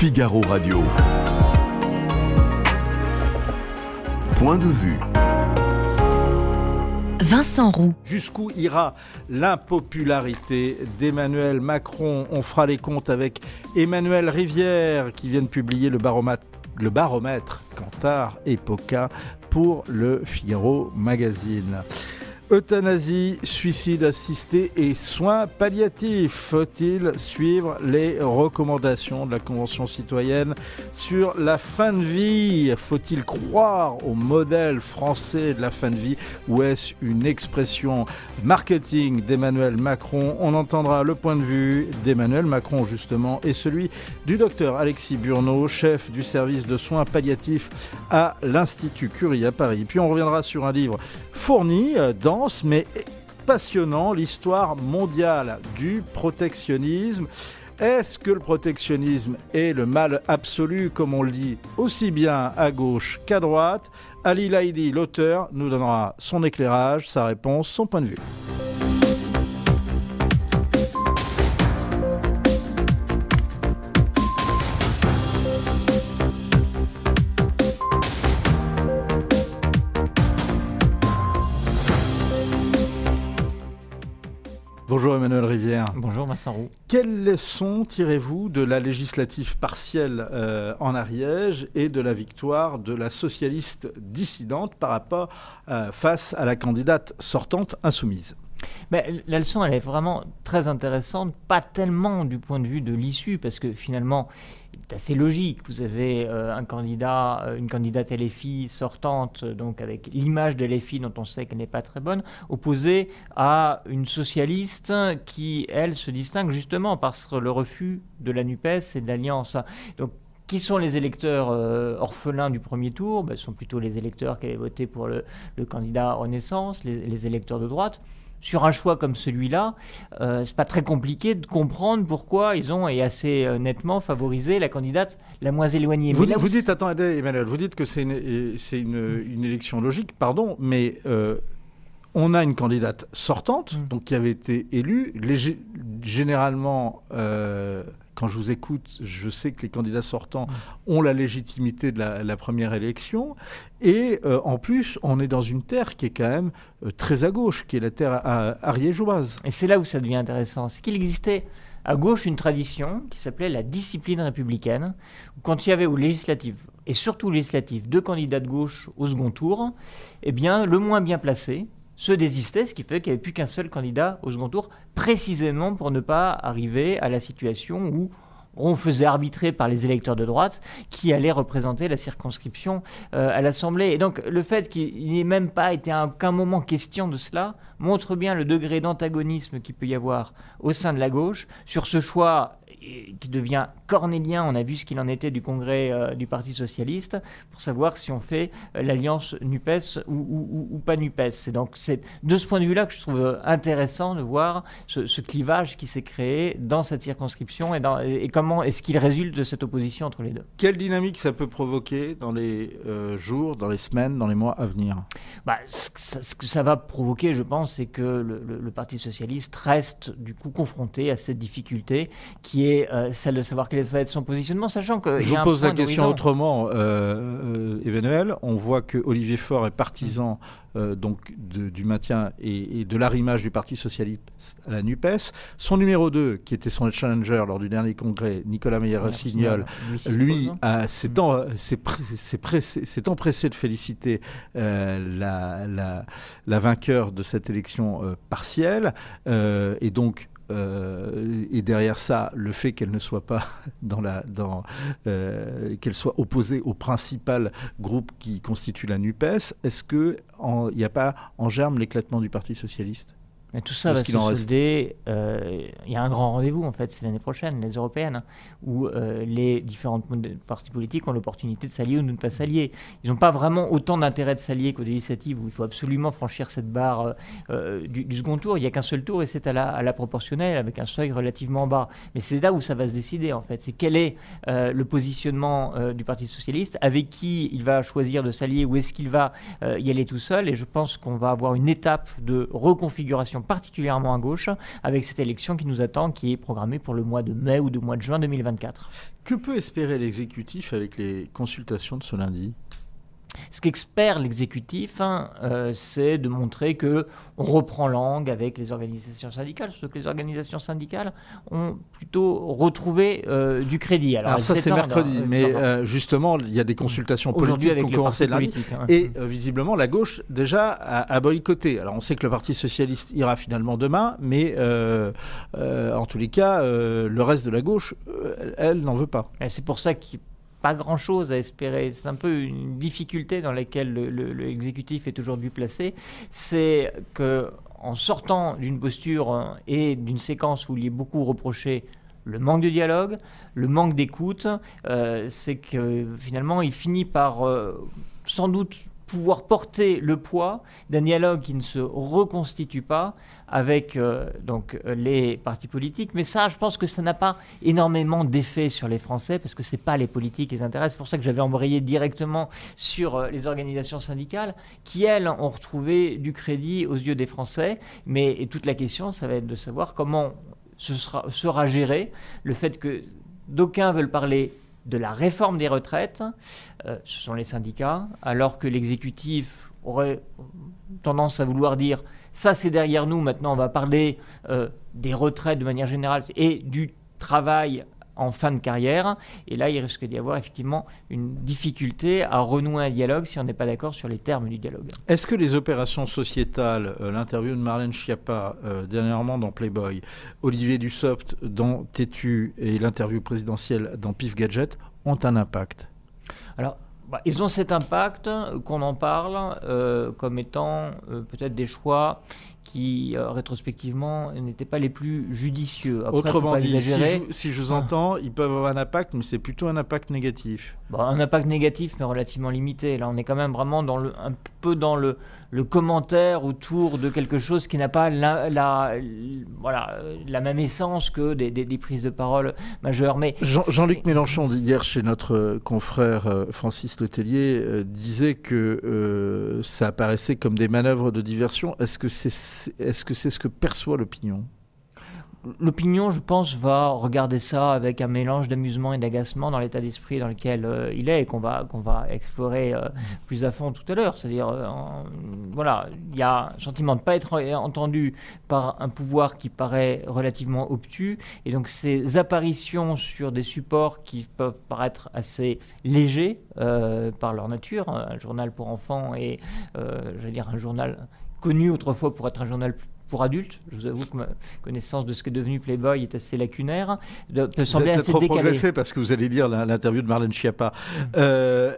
Figaro Radio. Point de vue. Vincent Roux. Jusqu'où ira l'impopularité d'Emmanuel Macron? On fera les comptes avec Emmanuel Rivière qui vient de publier le baromètre, le baromètre Cantar Epoca pour le Figaro Magazine. Euthanasie, suicide assisté et soins palliatifs. Faut-il suivre les recommandations de la Convention citoyenne sur la fin de vie? Faut-il croire au modèle français de la fin de vie? Ou est-ce une expression marketing d'Emmanuel Macron? On entendra le point de vue d'Emmanuel Macron justement et celui du docteur Alexis Burneau, chef du service de soins palliatifs à l'Institut Curie à Paris. Puis on reviendra sur un livre fourni dans mais passionnant, l'histoire mondiale du protectionnisme. Est-ce que le protectionnisme est le mal absolu, comme on le dit aussi bien à gauche qu'à droite? Ali Laïdi, l'auteur, nous donnera son éclairage, sa réponse, son point de vue. Bonjour Emmanuel Rivière. Bonjour Vincent Roux. Quelles leçons tirez-vous de la législative partielle euh, en Ariège et de la victoire de la socialiste dissidente par rapport euh, face à la candidate sortante insoumise? Ben, la leçon, elle est vraiment très intéressante, pas tellement du point de vue de l'issue, parce que finalement, c'est assez logique. Vous avez euh, un candidat, euh, une candidate LFI sortante, donc avec l'image de dont on sait qu'elle n'est pas très bonne, opposée à une socialiste qui, elle, se distingue justement par le refus de la NUPES et de l'Alliance. Donc, qui sont les électeurs euh, orphelins du premier tour? Ben, Ce sont plutôt les électeurs qui avaient voté pour le, candidat Renaissance, les électeurs de droite sur un choix comme celui-là, euh, c'est pas très compliqué de comprendre pourquoi ils ont et assez euh, nettement favorisé la candidate la moins éloignée. Vous, vous dites, attendez Emmanuel, vous dites que c'est une, une, une, élection logique, pardon, mais euh, on a une candidate sortante, mm. donc qui avait été élue, généralement euh, quand je vous écoute, je sais que les candidats sortants ont la légitimité de la, première élection. Et euh, en plus, on est dans une terre qui est quand même euh, très à gauche, qui est la terre ariégeoise. Et c'est là où ça devient intéressant. C'est qu'il existait à gauche une tradition qui s'appelait la discipline républicaine, où quand il y avait aux législatives, et surtout aux législatives, deux candidats de gauche au second tour, eh bien, le moins bien placé, se désistait, ce qui fait qu'il n'y avait plus qu'un seul candidat au second tour, précisément pour ne pas arriver à la situation où on faisait arbitrer par les électeurs de droite qui allaient représenter la circonscription euh, à l'Assemblée. Et donc le fait qu'il n'ait même pas été à aucun moment question de cela montre bien le degré d'antagonisme qu'il peut y avoir au sein de la gauche sur ce choix qui devient cornélien. On a vu ce qu'il en était du congrès euh, du Parti socialiste pour savoir si on fait euh, l'alliance NUPES ou, pas NUPES. C'est donc c'est de ce point de vue-là que je trouve euh, intéressant de voir ce, clivage qui s'est créé dans cette circonscription et, dans, et comment est-ce qu'il résulte de cette opposition entre les deux. Quelle dynamique ça peut provoquer dans les jours, dans les semaines, dans les mois à venir? Bah, ce, que ça va provoquer, je pense, c'est que le, le Parti socialiste reste du coup confronté à cette difficulté qui est euh, celle de savoir quel va être son positionnement, sachant que. Je vous pose la question autrement, euh, Emmanuel. On voit que Olivier Faure est partisan euh, donc du maintien et, de l'arrimage du Parti socialiste à la NUPES. Son numéro 2, qui était son challenger lors du dernier congrès, Nicolas Meyer-Rossignol, lui, s'est empressé de féliciter la, la, la, vainqueur de cette élection partielle. et donc, euh, et derrière ça, le fait qu'elle ne soit pas dans la, euh, qu'elle soit opposée au principal groupe qui constitue la Nupes, est-ce que il n'y a pas en germe l'éclatement du Parti socialiste? Mais tout ça va se solder. Euh, il y a un grand rendez-vous, en fait, c'est l'année prochaine, les européennes, hein, où euh, les différentes partis politiques ont l'opportunité de s'allier ou de ne pas s'allier. Ils n'ont pas vraiment autant d'intérêt de s'allier qu'aux législatives, où il faut absolument franchir cette barre euh, du, second tour. Il n'y a qu'un seul tour et c'est à la, à la, proportionnelle, avec un seuil relativement bas. Mais c'est là où ça va se décider, en fait. C'est quel est le positionnement du Parti socialiste, avec qui il va choisir de s'allier, ou est-ce qu'il va y aller tout seul. Et je pense qu'on va avoir une étape de reconfiguration particulièrement à gauche, avec cette élection qui nous attend, qui est programmée pour le mois de mai ou de mois de juin 2024. Que peut espérer l'exécutif avec les consultations de ce lundi? Ce qu'expert l'exécutif, hein, euh, c'est de montrer que on reprend langue avec les organisations syndicales, sauf que les organisations syndicales ont plutôt retrouvé euh, du crédit. Alors, ça c'est mercredi, mais euh, justement il y a des consultations politiques qui ont commencé lundi, hein. et visiblement la gauche déjà a, boycotté. Alors on sait que le Parti socialiste ira finalement demain, mais en tous les cas le reste de la gauche, elle, n'en veut pas. C'est pour ça qu'il pas grand-chose à espérer. C'est un peu une difficulté dans laquelle l'exécutif est aujourd'hui placé. C'est que en sortant d'une posture hein, et d'une séquence où il est beaucoup reproché le manque de dialogue, le manque d'écoute, euh, c'est que finalement il finit par euh, sans doute pouvoir porter le poids d'un dialogue qui ne se reconstitue pas avec euh, donc euh, les partis politiques. Mais ça, je pense que ça n'a pas énormément d'effet sur les Français parce que c'est pas les politiques qui les intéressent. C'est pour ça que j'avais embrayé directement sur euh, les organisations syndicales qui elles ont retrouvé du crédit aux yeux des Français. Mais toute la question, ça va être de savoir comment ce sera, sera géré le fait que d'aucuns veulent parler de la réforme des retraites, euh, ce sont les syndicats, alors que l'exécutif aurait tendance à vouloir dire ça c'est derrière nous, maintenant on va parler euh, des retraites de manière générale et du travail en fin de carrière. Et là, il risque d'y avoir effectivement une difficulté à renouer un dialogue si on n'est pas d'accord sur les termes du dialogue. Est-ce que les opérations sociétales, euh, l'interview de Marlène Schiappa euh, dernièrement dans Playboy, Olivier Dussopt dans Tétu et l'interview présidentielle dans Pif Gadget ont un impact? Alors, bah, ils ont cet impact qu'on en parle euh, comme étant peut-être des choix qui, euh, rétrospectivement, n'étaient pas les plus judicieux. Autrement dit, si je, vous ah. entends, ils peuvent avoir un impact, mais c'est plutôt un impact négatif. Bah, un impact négatif, mais relativement limité. Là, on est quand même vraiment dans le, un peu dans le, le commentaire autour de quelque chose qui n'a pas la, la, voilà, la même essence que des, des, prises de parole majeures. Mais Jean-Luc Mélenchon, hier chez notre confrère euh, Francis Letellier, euh, disait que ça apparaissait comme des manœuvres de diversion. Est-ce que c'est est-ce que c'est ce que perçoit l'opinion? L'opinion, je pense, va regarder ça avec un mélange d'amusement et d'agacement dans l'état d'esprit dans lequel euh, il est et qu'on va, va explorer euh, plus à fond tout à l'heure. C'est-à-dire, euh, voilà, il y a un sentiment de ne pas être entendu par un pouvoir qui paraît relativement obtus. Et donc, ces apparitions sur des supports qui peuvent paraître assez légers par leur nature, un journal pour enfants et, je dire, un journal connu autrefois pour être un journal pour adultes. Je vous avoue que ma connaissance de ce qu'est devenu Playboy est assez lacunaire. De, peut sembler assez trop progressé parce que vous allez lire l'interview de Marlène Schiappa. Mm. Euh,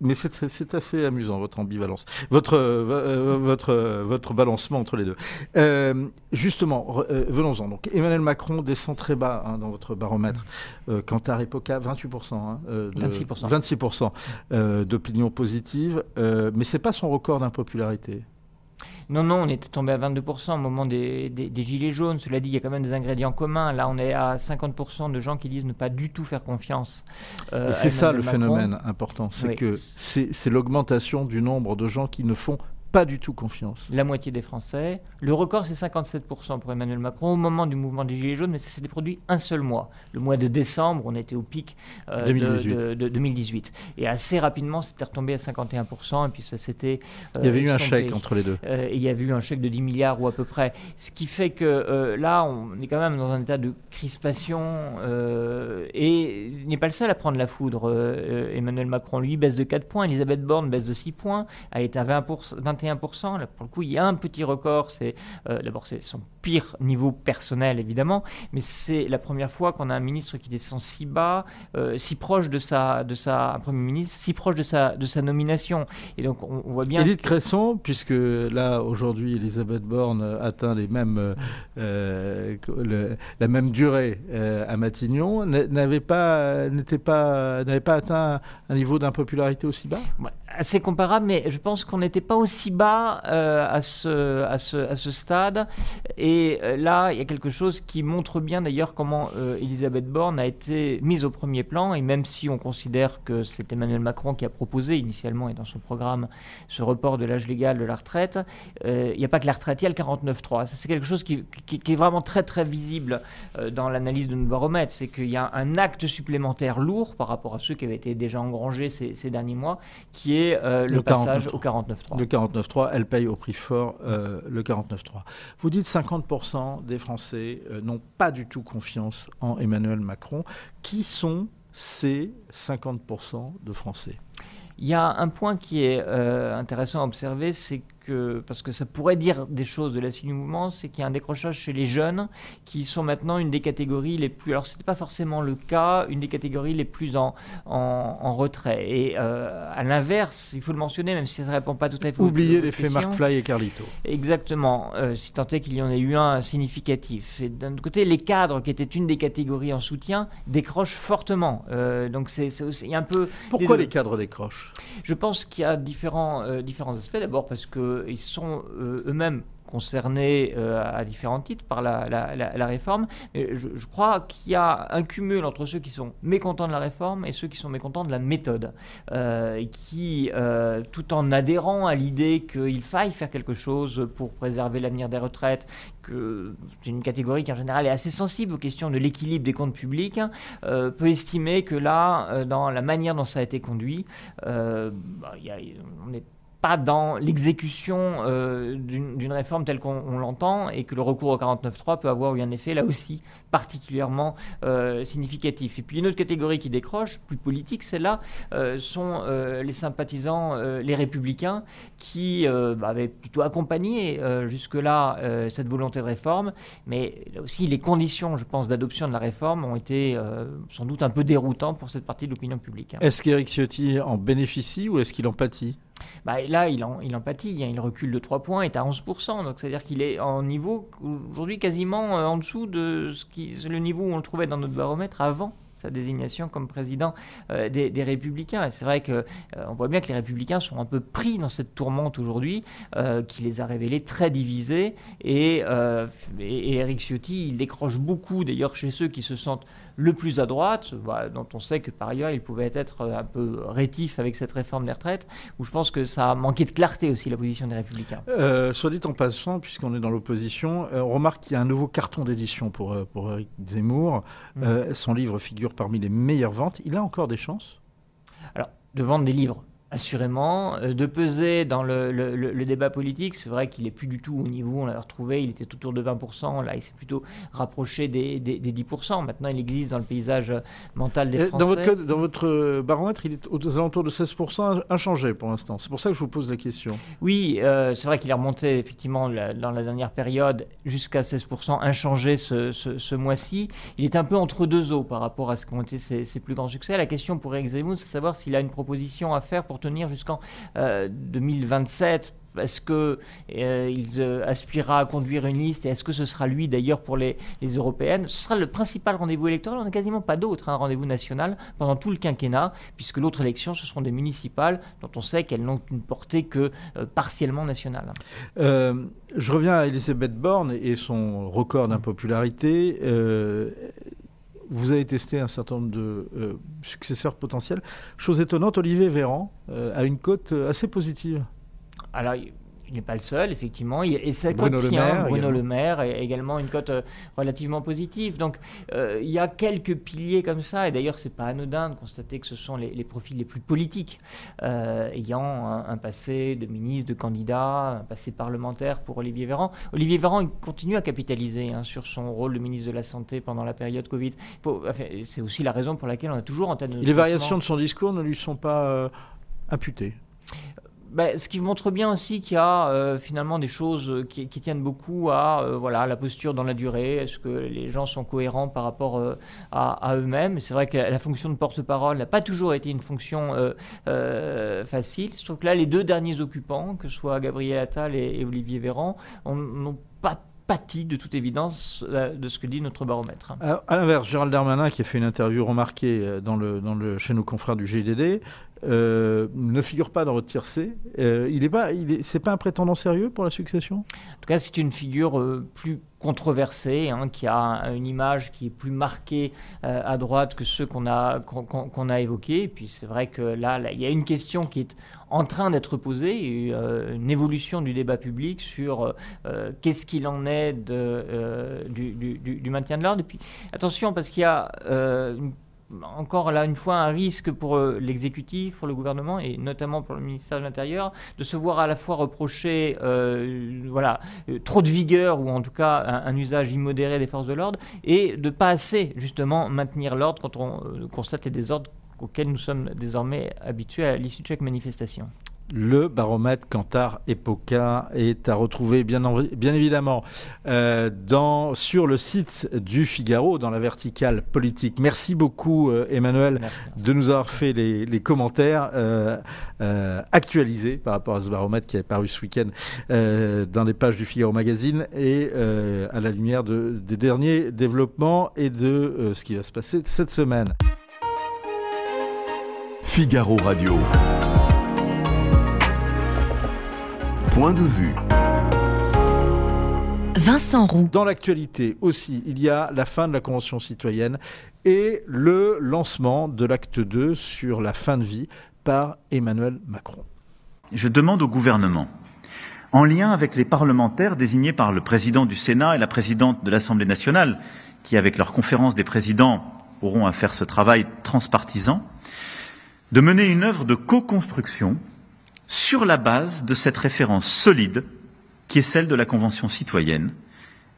mais c'est assez amusant, votre ambivalence, votre, euh, votre, votre balancement entre les deux. Euh, justement, venons-en. Donc, Emmanuel Macron descend très bas hein, dans votre baromètre. Euh, Cantar Epoca, 28%. Hein, de, 26%. 26% d'opinion positive. mais ce n'est pas son record d'impopularité. Non, non, on était tombé à 22% au moment des, gilets jaunes. Cela dit, il y a quand même des ingrédients communs. Là, on est à 50% de gens qui disent ne pas du tout faire confiance. Euh, c'est ça le phénomène important, c'est que c'est l'augmentation du nombre de gens qui ne font pas du tout confiance. La moitié des Français. Le record, c'est 57% pour Emmanuel Macron au moment du mouvement des Gilets jaunes, mais ça s'était produit un seul mois. Le mois de décembre, on était au pic 2018. Euh, de, 2018. Et assez rapidement, c'était retombé à 51%, et puis ça s'était... il y avait eu un chèque entre les deux. Euh, il y avait eu un chèque de 10 milliards ou à peu près. Ce qui fait que euh, là, on est quand même dans un état de crispation, et il n'est pas le seul à prendre la foudre. Emmanuel Macron, lui, baisse de 4 points, Elisabeth Borne baisse de 6 points, elle est à 20%, 21%. Là, pour le coup, il y a un petit record. C'est euh, d'abord c'est son pire niveau personnel évidemment, mais c'est la première fois qu'on a un ministre qui descend si bas, euh, si proche de sa de sa un premier ministre, si proche de sa de sa nomination. Et donc on, voit bien. Edith Cresson, puisque là aujourd'hui Elisabeth Borne atteint les mêmes euh, la même durée à Matignon, n'avait pas n'était pas n'avait pas atteint un niveau d'impopularité aussi bas? assez comparable, mais je pense qu'on n'était pas aussi bas à, ce, à, ce, à, ce, stade. Et là, il y a quelque chose qui montre bien d'ailleurs comment Elisabeth Borne a été mise au premier plan. Et même si on considère que c'est Emmanuel Macron qui a proposé initialement et dans son programme ce report de l'âge légal de la retraite, il n'y a pas que la retraite, il y a le 49.3. C'est quelque chose qui, qui, est vraiment très très visible dans l'analyse de nos baromètres. C'est qu'il y a un acte supplémentaire lourd par rapport à ceux qui avaient été déjà engrangés ces, ces derniers mois, qui est le, passage au 49.3. Le 49.3, elle paye au prix fort euh, le 49.3. Vous dites 50% des Français euh, n'ont pas du tout confiance en Emmanuel Macron. Qui sont ces 50% de Français? Il y a un point qui est euh, intéressant à observer, c'est parce que ça pourrait dire des choses de la suite du mouvement, c'est qu'il y a un décrochage chez les jeunes qui sont maintenant une des catégories les plus. Alors, ce n'était pas forcément le cas, une des catégories les plus en, en, retrait. Et euh, à l'inverse, il faut le mentionner, même si ça ne répond pas tout à fait Oubliez l'effet McFly et Carlito. Exactement, euh, si tant est qu'il y en ait eu un significatif. Et d'un autre côté, les cadres, qui étaient une des catégories en soutien, décrochent fortement. Euh, donc, c'est un peu. Pourquoi les cadres décrochent? Je pense qu'il y a différents, différents aspects. D'abord, parce que ils sont euh, eux-mêmes concernés euh, à différents titres par la, réforme. je, crois qu'il y a un cumul entre ceux qui sont mécontents de la réforme et ceux qui sont mécontents de la méthode, euh, qui, tout en adhérant à l'idée qu'il faille faire quelque chose pour préserver l'avenir des retraites, que c'est une catégorie qui en général est assez sensible aux questions de l'équilibre des comptes publics, peut estimer que là, dans la manière dont ça a été conduit, bah, on est dans l'exécution euh, d'une réforme telle qu'on l'entend et que le recours au 49.3 peut avoir eu un effet là aussi particulièrement euh, significatif. Et puis une autre catégorie qui décroche, plus politique, celle-là, euh, sont les sympathisants, les républicains, qui bah, avaient plutôt accompagné jusque-là cette volonté de réforme, mais aussi les conditions, je pense, d'adoption de la réforme ont été sans doute un peu déroutantes pour cette partie de l'opinion publique. Est-ce qu'Éric Ciotti en bénéficie ou est-ce qu'il en pâtit? Bah, là, il en, il pâtit. Hein. Il recule de 3 points, est à 11%. Donc, c'est-à-dire qu'il est en niveau, aujourd'hui, quasiment euh, en dessous de ce qui, le niveau où on le trouvait dans notre baromètre avant sa désignation comme président euh, des, Républicains. Et c'est vrai qu'on euh, voit bien que les Républicains sont un peu pris dans cette tourmente aujourd'hui, qui les a révélés très divisés. Et, et, et Eric Ciotti, il décroche beaucoup, d'ailleurs, chez ceux qui se sentent le plus à droite, dont on sait que par ailleurs il pouvait être un peu rétif avec cette réforme des retraites, où je pense que ça a manqué de clarté aussi la position des républicains. Euh, soit dit en passant, puisqu'on est dans l'opposition, euh, on remarque qu'il y a un nouveau carton d'édition pour, euh, pour Eric Zemmour. Mmh. son livre figure parmi les meilleures ventes. Il a encore des chances? Alors, de vendre des livres, Assurément, euh, de peser dans le, débat politique, c'est vrai qu'il est plus du tout au niveau, on l'a retrouvé, il était autour de 20%, là il s'est plutôt rapproché des, 10%, maintenant il existe dans le paysage mental des Français. Dans votre, dans votre baromètre, il est aux alentours de 16%, inchangé pour l'instant, c'est pour ça que je vous pose la question. Oui, euh, c'est vrai qu'il est remonté effectivement dans la dernière période jusqu'à 16%, inchangé ce, ce, mois-ci. Il est un peu entre deux eaux par rapport à ce qu'ont été ses, ses, plus grands succès. La question pour Eric Zemmour, c'est de savoir s'il a une proposition à faire pour tenir jusqu'en 2027 euh, est-ce qu'il euh, euh, aspirera à conduire une liste et est-ce que ce sera lui d'ailleurs pour les, européennes? Ce sera le principal rendez-vous électoral. On n'a quasiment pas d'autre, hein, rendez-vous national pendant tout le quinquennat, puisque l'autre élection, ce seront des municipales dont on sait qu'elles n'ont une portée que partiellement nationale. je reviens à Elisabeth Borne et son record d'impopularité vous avez testé un certain nombre de euh, successeurs potentiels. Chose étonnante, Olivier Véran euh, a une cote euh, assez positive. Alors, il n'est pas le seul, effectivement. Et sa Bruno cote tient, Bruno Le Maire, est également une cote relativement positive. Donc, il y a quelques piliers comme ça. Et d'ailleurs, c'est pas anodin de constater que ce sont les, profils les plus politiques, ayant un, passé de ministre, de candidat, un passé parlementaire pour Olivier Véran. Olivier Véran il continue à capitaliser hein, sur son rôle de ministre de la Santé pendant la période Covid. c'est aussi la raison pour laquelle on a toujours en tête Les variations de son discours ne lui sont pas imputées? Bah, ce qui montre bien aussi qu'il y a euh, finalement des choses qui, tiennent beaucoup à euh, voilà, la posture dans la durée. Est-ce que les gens sont cohérents par rapport euh, à, eux-mêmes? C'est vrai que la, fonction de porte-parole n'a pas toujours été une fonction facile. Je trouve que là, les deux derniers occupants, que ce soit Gabriel Attal et, Olivier Véran, n'ont pas pâti de toute évidence de ce que dit notre baromètre. à l'inverse, Gérald Darmanin, qui a fait une interview remarquée dans le, chez nos confrères du GDD, euh, ne figure pas dans votre tiercé. Euh, il est pas, il pas un prétendant sérieux pour la succession? En tout cas, c'est une figure euh, plus controversée, hein, qui a une image qui est plus marquée à droite que ceux qu'on a, a évoqués. Et puis c'est vrai que là, il y a une question qui est en train d'être posée, une évolution du débat public sur qu'est-ce qu'il en est du, maintien de l'ordre. Et puis attention, parce qu'il y a une encore là une fois un risque pour euh, l'exécutif, pour le gouvernement et notamment pour le ministère de l'Intérieur de se voir à la fois reprocher euh, voilà, euh, trop de vigueur ou en tout cas un, usage immodéré des forces de l'ordre et de pas assez justement maintenir l'ordre quand on constate les désordres auxquels nous sommes désormais habitués à l'issue de chaque manifestation. Le baromètre Cantar Epoca est à retrouver bien, bien évidemment euh, dans, sur le site du Figaro, dans la verticale politique. Merci beaucoup euh, Emmanuel de nous avoir fait les, commentaires euh, actualisés par rapport à ce baromètre qui est paru ce week-end dans les pages du Figaro Magazine et à la lumière de, des derniers développements et de ce qui va se passer cette semaine. Figaro Radio. Point de vue. Vincent Roux. Dans l'actualité aussi, il y a la fin de la Convention citoyenne et le lancement de l'acte 2 sur la fin de vie par Emmanuel Macron. Je demande au gouvernement, en lien avec les parlementaires désignés par le président du Sénat et la présidente de l'Assemblée nationale, qui, avec leur conférence des présidents, auront à faire ce travail transpartisan, de mener une œuvre de co-construction sur la base de cette référence solide qui est celle de la Convention citoyenne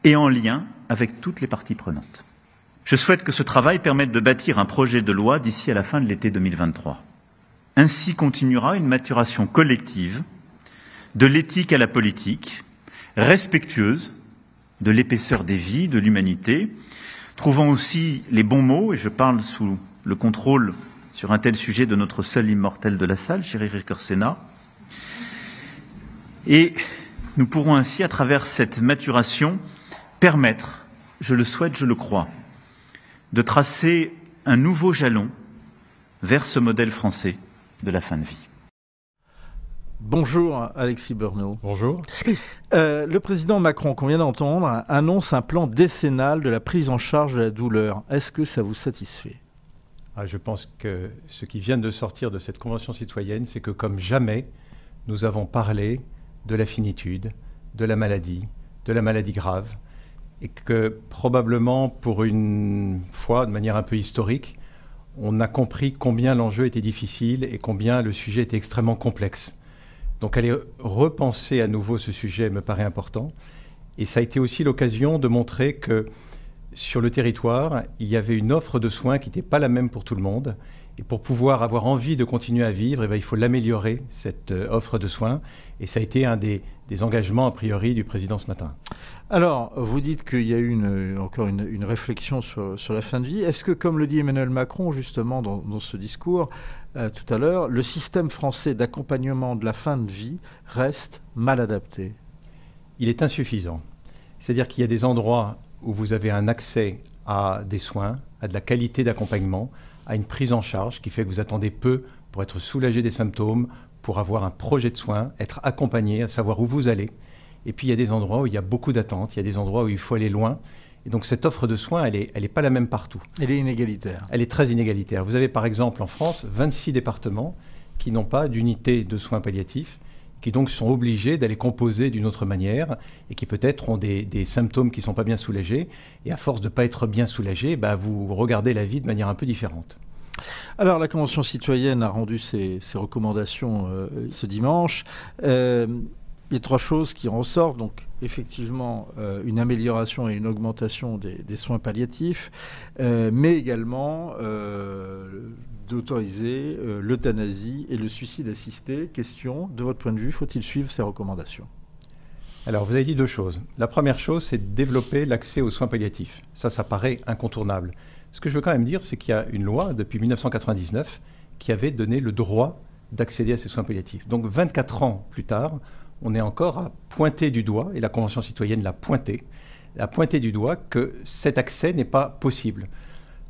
et en lien avec toutes les parties prenantes. Je souhaite que ce travail permette de bâtir un projet de loi d'ici à la fin de l'été 2023. Ainsi continuera une maturation collective de l'éthique à la politique, respectueuse de l'épaisseur des vies, de l'humanité, trouvant aussi les bons mots, et je parle sous le contrôle sur un tel sujet de notre seul immortel de la salle, chéri Rickersena, et nous pourrons ainsi, à travers cette maturation, permettre, je le souhaite, je le crois, de tracer un nouveau jalon vers ce modèle français de la fin de vie. Bonjour Alexis Bernot. Bonjour. Euh, le président Macron, qu'on vient d'entendre, annonce un plan décennal de la prise en charge de la douleur. Est-ce que ça vous satisfait? Ah, Je pense que ce qui vient de sortir de cette convention citoyenne, c'est que comme jamais, nous avons parlé de la finitude, de la maladie, de la maladie grave, et que probablement pour une fois, de manière un peu historique, on a compris combien l'enjeu était difficile et combien le sujet était extrêmement complexe. Donc aller repenser à nouveau ce sujet me paraît important. Et ça a été aussi l'occasion de montrer que sur le territoire, il y avait une offre de soins qui n'était pas la même pour tout le monde et pour pouvoir avoir envie de continuer à vivre, eh bien, il faut l'améliorer, cette euh, offre de soins. Et ça a été un des, engagements, a priori, du président ce matin. Alors, vous dites qu'il y a eu une, encore une, réflexion sur, sur, la fin de vie. Est-ce que, comme le dit Emmanuel Macron, justement, dans, dans ce discours euh, tout à l'heure, le système français d'accompagnement de la fin de vie reste mal adapté? Il est insuffisant. C'est-à-dire qu'il y a des endroits où vous avez un accès à des soins, à de la qualité d'accompagnement, à une prise en charge qui fait que vous attendez peu pour être soulagé des symptômes, pour avoir un projet de soins, être accompagné, à savoir où vous allez. Et puis il y a des endroits où il y a beaucoup d'attentes, il y a des endroits où il faut aller loin. Et donc cette offre de soins, elle n'est elle est pas la même partout. Elle est inégalitaire. Elle est très inégalitaire. Vous avez par exemple en France 26 départements qui n'ont pas d'unité de soins palliatifs qui donc sont obligés d'aller composer d'une autre manière et qui peut-être ont des, symptômes qui ne sont pas bien soulagés. Et à force de ne pas être bien soulagés, bah, vous regardez la vie de manière un peu différente. Alors, la Convention citoyenne a rendu ses, recommandations euh, ce dimanche. Euh, il y a trois choses qui en ressortent. Donc, effectivement, euh, une amélioration et une augmentation des, soins palliatifs, mais également d'autoriser euh, l'euthanasie et le suicide assisté. Question, de votre point de vue, faut-il suivre ces recommandations? Alors, vous avez dit deux choses. La première chose, c'est de développer l'accès aux soins palliatifs. Ça, ça paraît incontournable. Ce que je veux quand même dire, c'est qu'il y a une loi depuis 1999 qui avait donné le droit d'accéder à ces soins palliatifs. Donc, 24 ans plus tard, on est encore à pointer du doigt, et la Convention citoyenne l'a pointé, à pointer du doigt que cet accès n'est pas possible.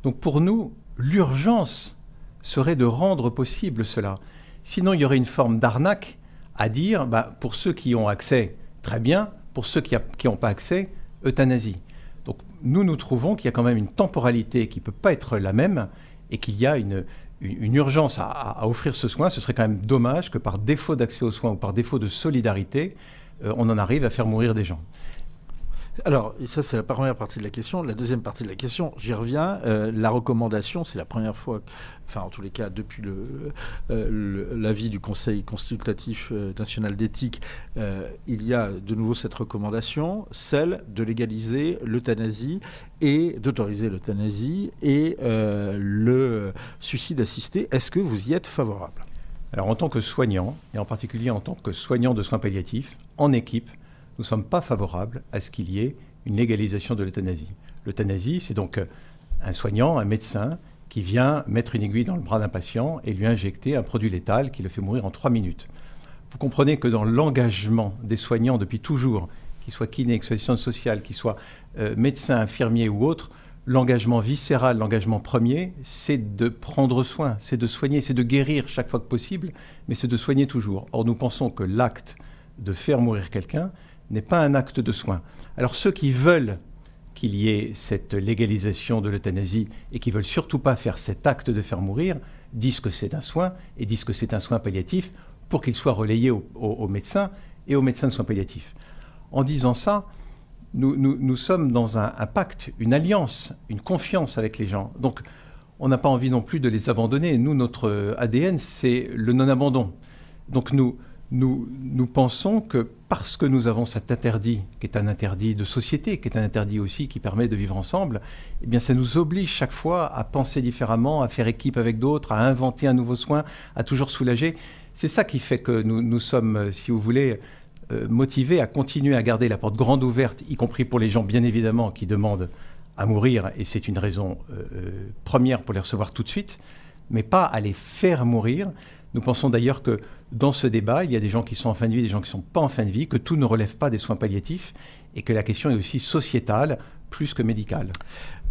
Donc, pour nous, l'urgence serait de rendre possible cela. Sinon, il y aurait une forme d'arnaque à dire, bah, pour ceux qui ont accès, très bien, pour ceux qui n'ont pas accès, euthanasie. Donc nous, nous trouvons qu'il y a quand même une temporalité qui ne peut pas être la même et qu'il y a une, une urgence à, offrir ce soin. Ce serait quand même dommage que par défaut d'accès aux soins ou par défaut de solidarité, euh, on en arrive à faire mourir des gens. Alors, ça, c'est la première partie de la question. La deuxième partie de la question, j'y reviens. Euh, la recommandation, c'est la première fois, enfin, en tous les cas, depuis euh, l'avis du Conseil consultatif euh, national d'éthique, il y a de nouveau cette recommandation, celle de légaliser l'euthanasie et d'autoriser l'euthanasie et le suicide assisté. Est-ce que vous y êtes favorable? Alors, en tant que soignant, et en particulier en tant que soignant de soins palliatifs, en équipe, nous ne sommes pas favorables à ce qu'il y ait une légalisation de l'euthanasie. L'euthanasie, c'est donc euh, un soignant, un médecin, qui vient mettre une aiguille dans le bras d'un patient et lui injecter un produit létal qui le fait mourir en trois minutes. Vous comprenez que dans l'engagement des soignants depuis toujours, qu'ils soient kinés, qu'ils soient assistants sociaux, qu'ils soient euh, médecins, infirmiers ou autres, l'engagement viscéral, l'engagement premier, c'est de prendre soin, c'est de soigner, c'est de guérir chaque fois que possible, mais c'est de soigner toujours. Or, nous pensons que l'acte de faire mourir quelqu'un, n'est pas un acte de soin. Alors ceux qui veulent qu'il y ait cette légalisation de l'euthanasie et qui veulent surtout pas faire cet acte de faire mourir, disent que c'est un soin et disent que c'est un soin palliatif pour qu'il soit relayé aux, médecins et aux médecins de soins palliatifs. En disant ça, nous, sommes dans un, un, pacte, une alliance, une confiance avec les gens. Donc, on n'a pas envie non plus de les abandonner. Nous, notre ADN, c'est le non-abandon. Donc, nous, nous, pensons que parce que nous avons cet interdit, qui est un interdit de société, qui est un interdit aussi qui permet de vivre ensemble, eh bien ça nous oblige chaque fois à penser différemment, à faire équipe avec d'autres, à inventer un nouveau soin, à toujours soulager. C'est ça qui fait que nous, sommes, si vous voulez, euh, motivés à continuer à garder la porte grande ouverte, y compris pour les gens bien évidemment qui demandent à mourir, et c'est une raison euh, euh, première pour les recevoir tout de suite, mais pas à les faire mourir. Nous pensons d'ailleurs que dans ce débat, il y a des gens qui sont en fin de vie, des gens qui ne sont pas en fin de vie, que tout ne relève pas des soins palliatifs et que la question est aussi sociétale plus que médicale.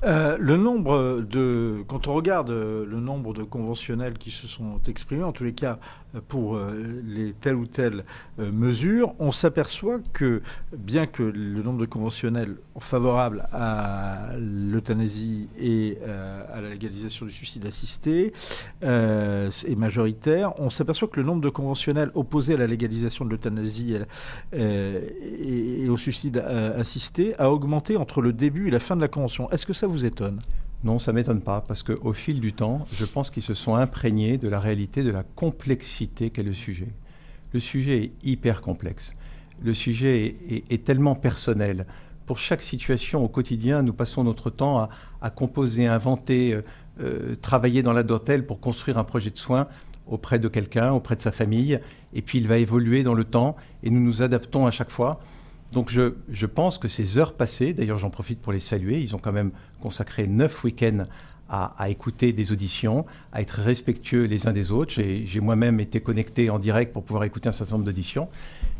Euh, le nombre de, quand on regarde euh, le nombre de conventionnels qui se sont exprimés, en tous les cas pour les telles ou telles mesures, on s'aperçoit que bien que le nombre de conventionnels favorables à l'euthanasie et à la légalisation du suicide assisté est majoritaire, on s'aperçoit que le nombre de conventionnels opposés à la légalisation de l'euthanasie et, au suicide assisté a augmenté entre le début et la fin de la convention. Est-ce que ça vous étonne? Non, ça m'étonne pas, parce qu'au fil du temps, je pense qu'ils se sont imprégnés de la réalité, de la complexité qu'est le sujet. Le sujet est hyper complexe. Le sujet est, tellement personnel. Pour chaque situation au quotidien, nous passons notre temps à, composer, inventer, euh, euh, travailler dans la dentelle pour construire un projet de soins auprès de quelqu'un, auprès de sa famille, et puis il va évoluer dans le temps, et nous nous adaptons à chaque fois. Donc je, pense que ces heures passées, d'ailleurs j'en profite pour les saluer, ils ont quand même consacré neuf week-ends à, écouter des auditions, à être respectueux les uns des autres. J'ai moi-même été connecté en direct pour pouvoir écouter un certain nombre d'auditions.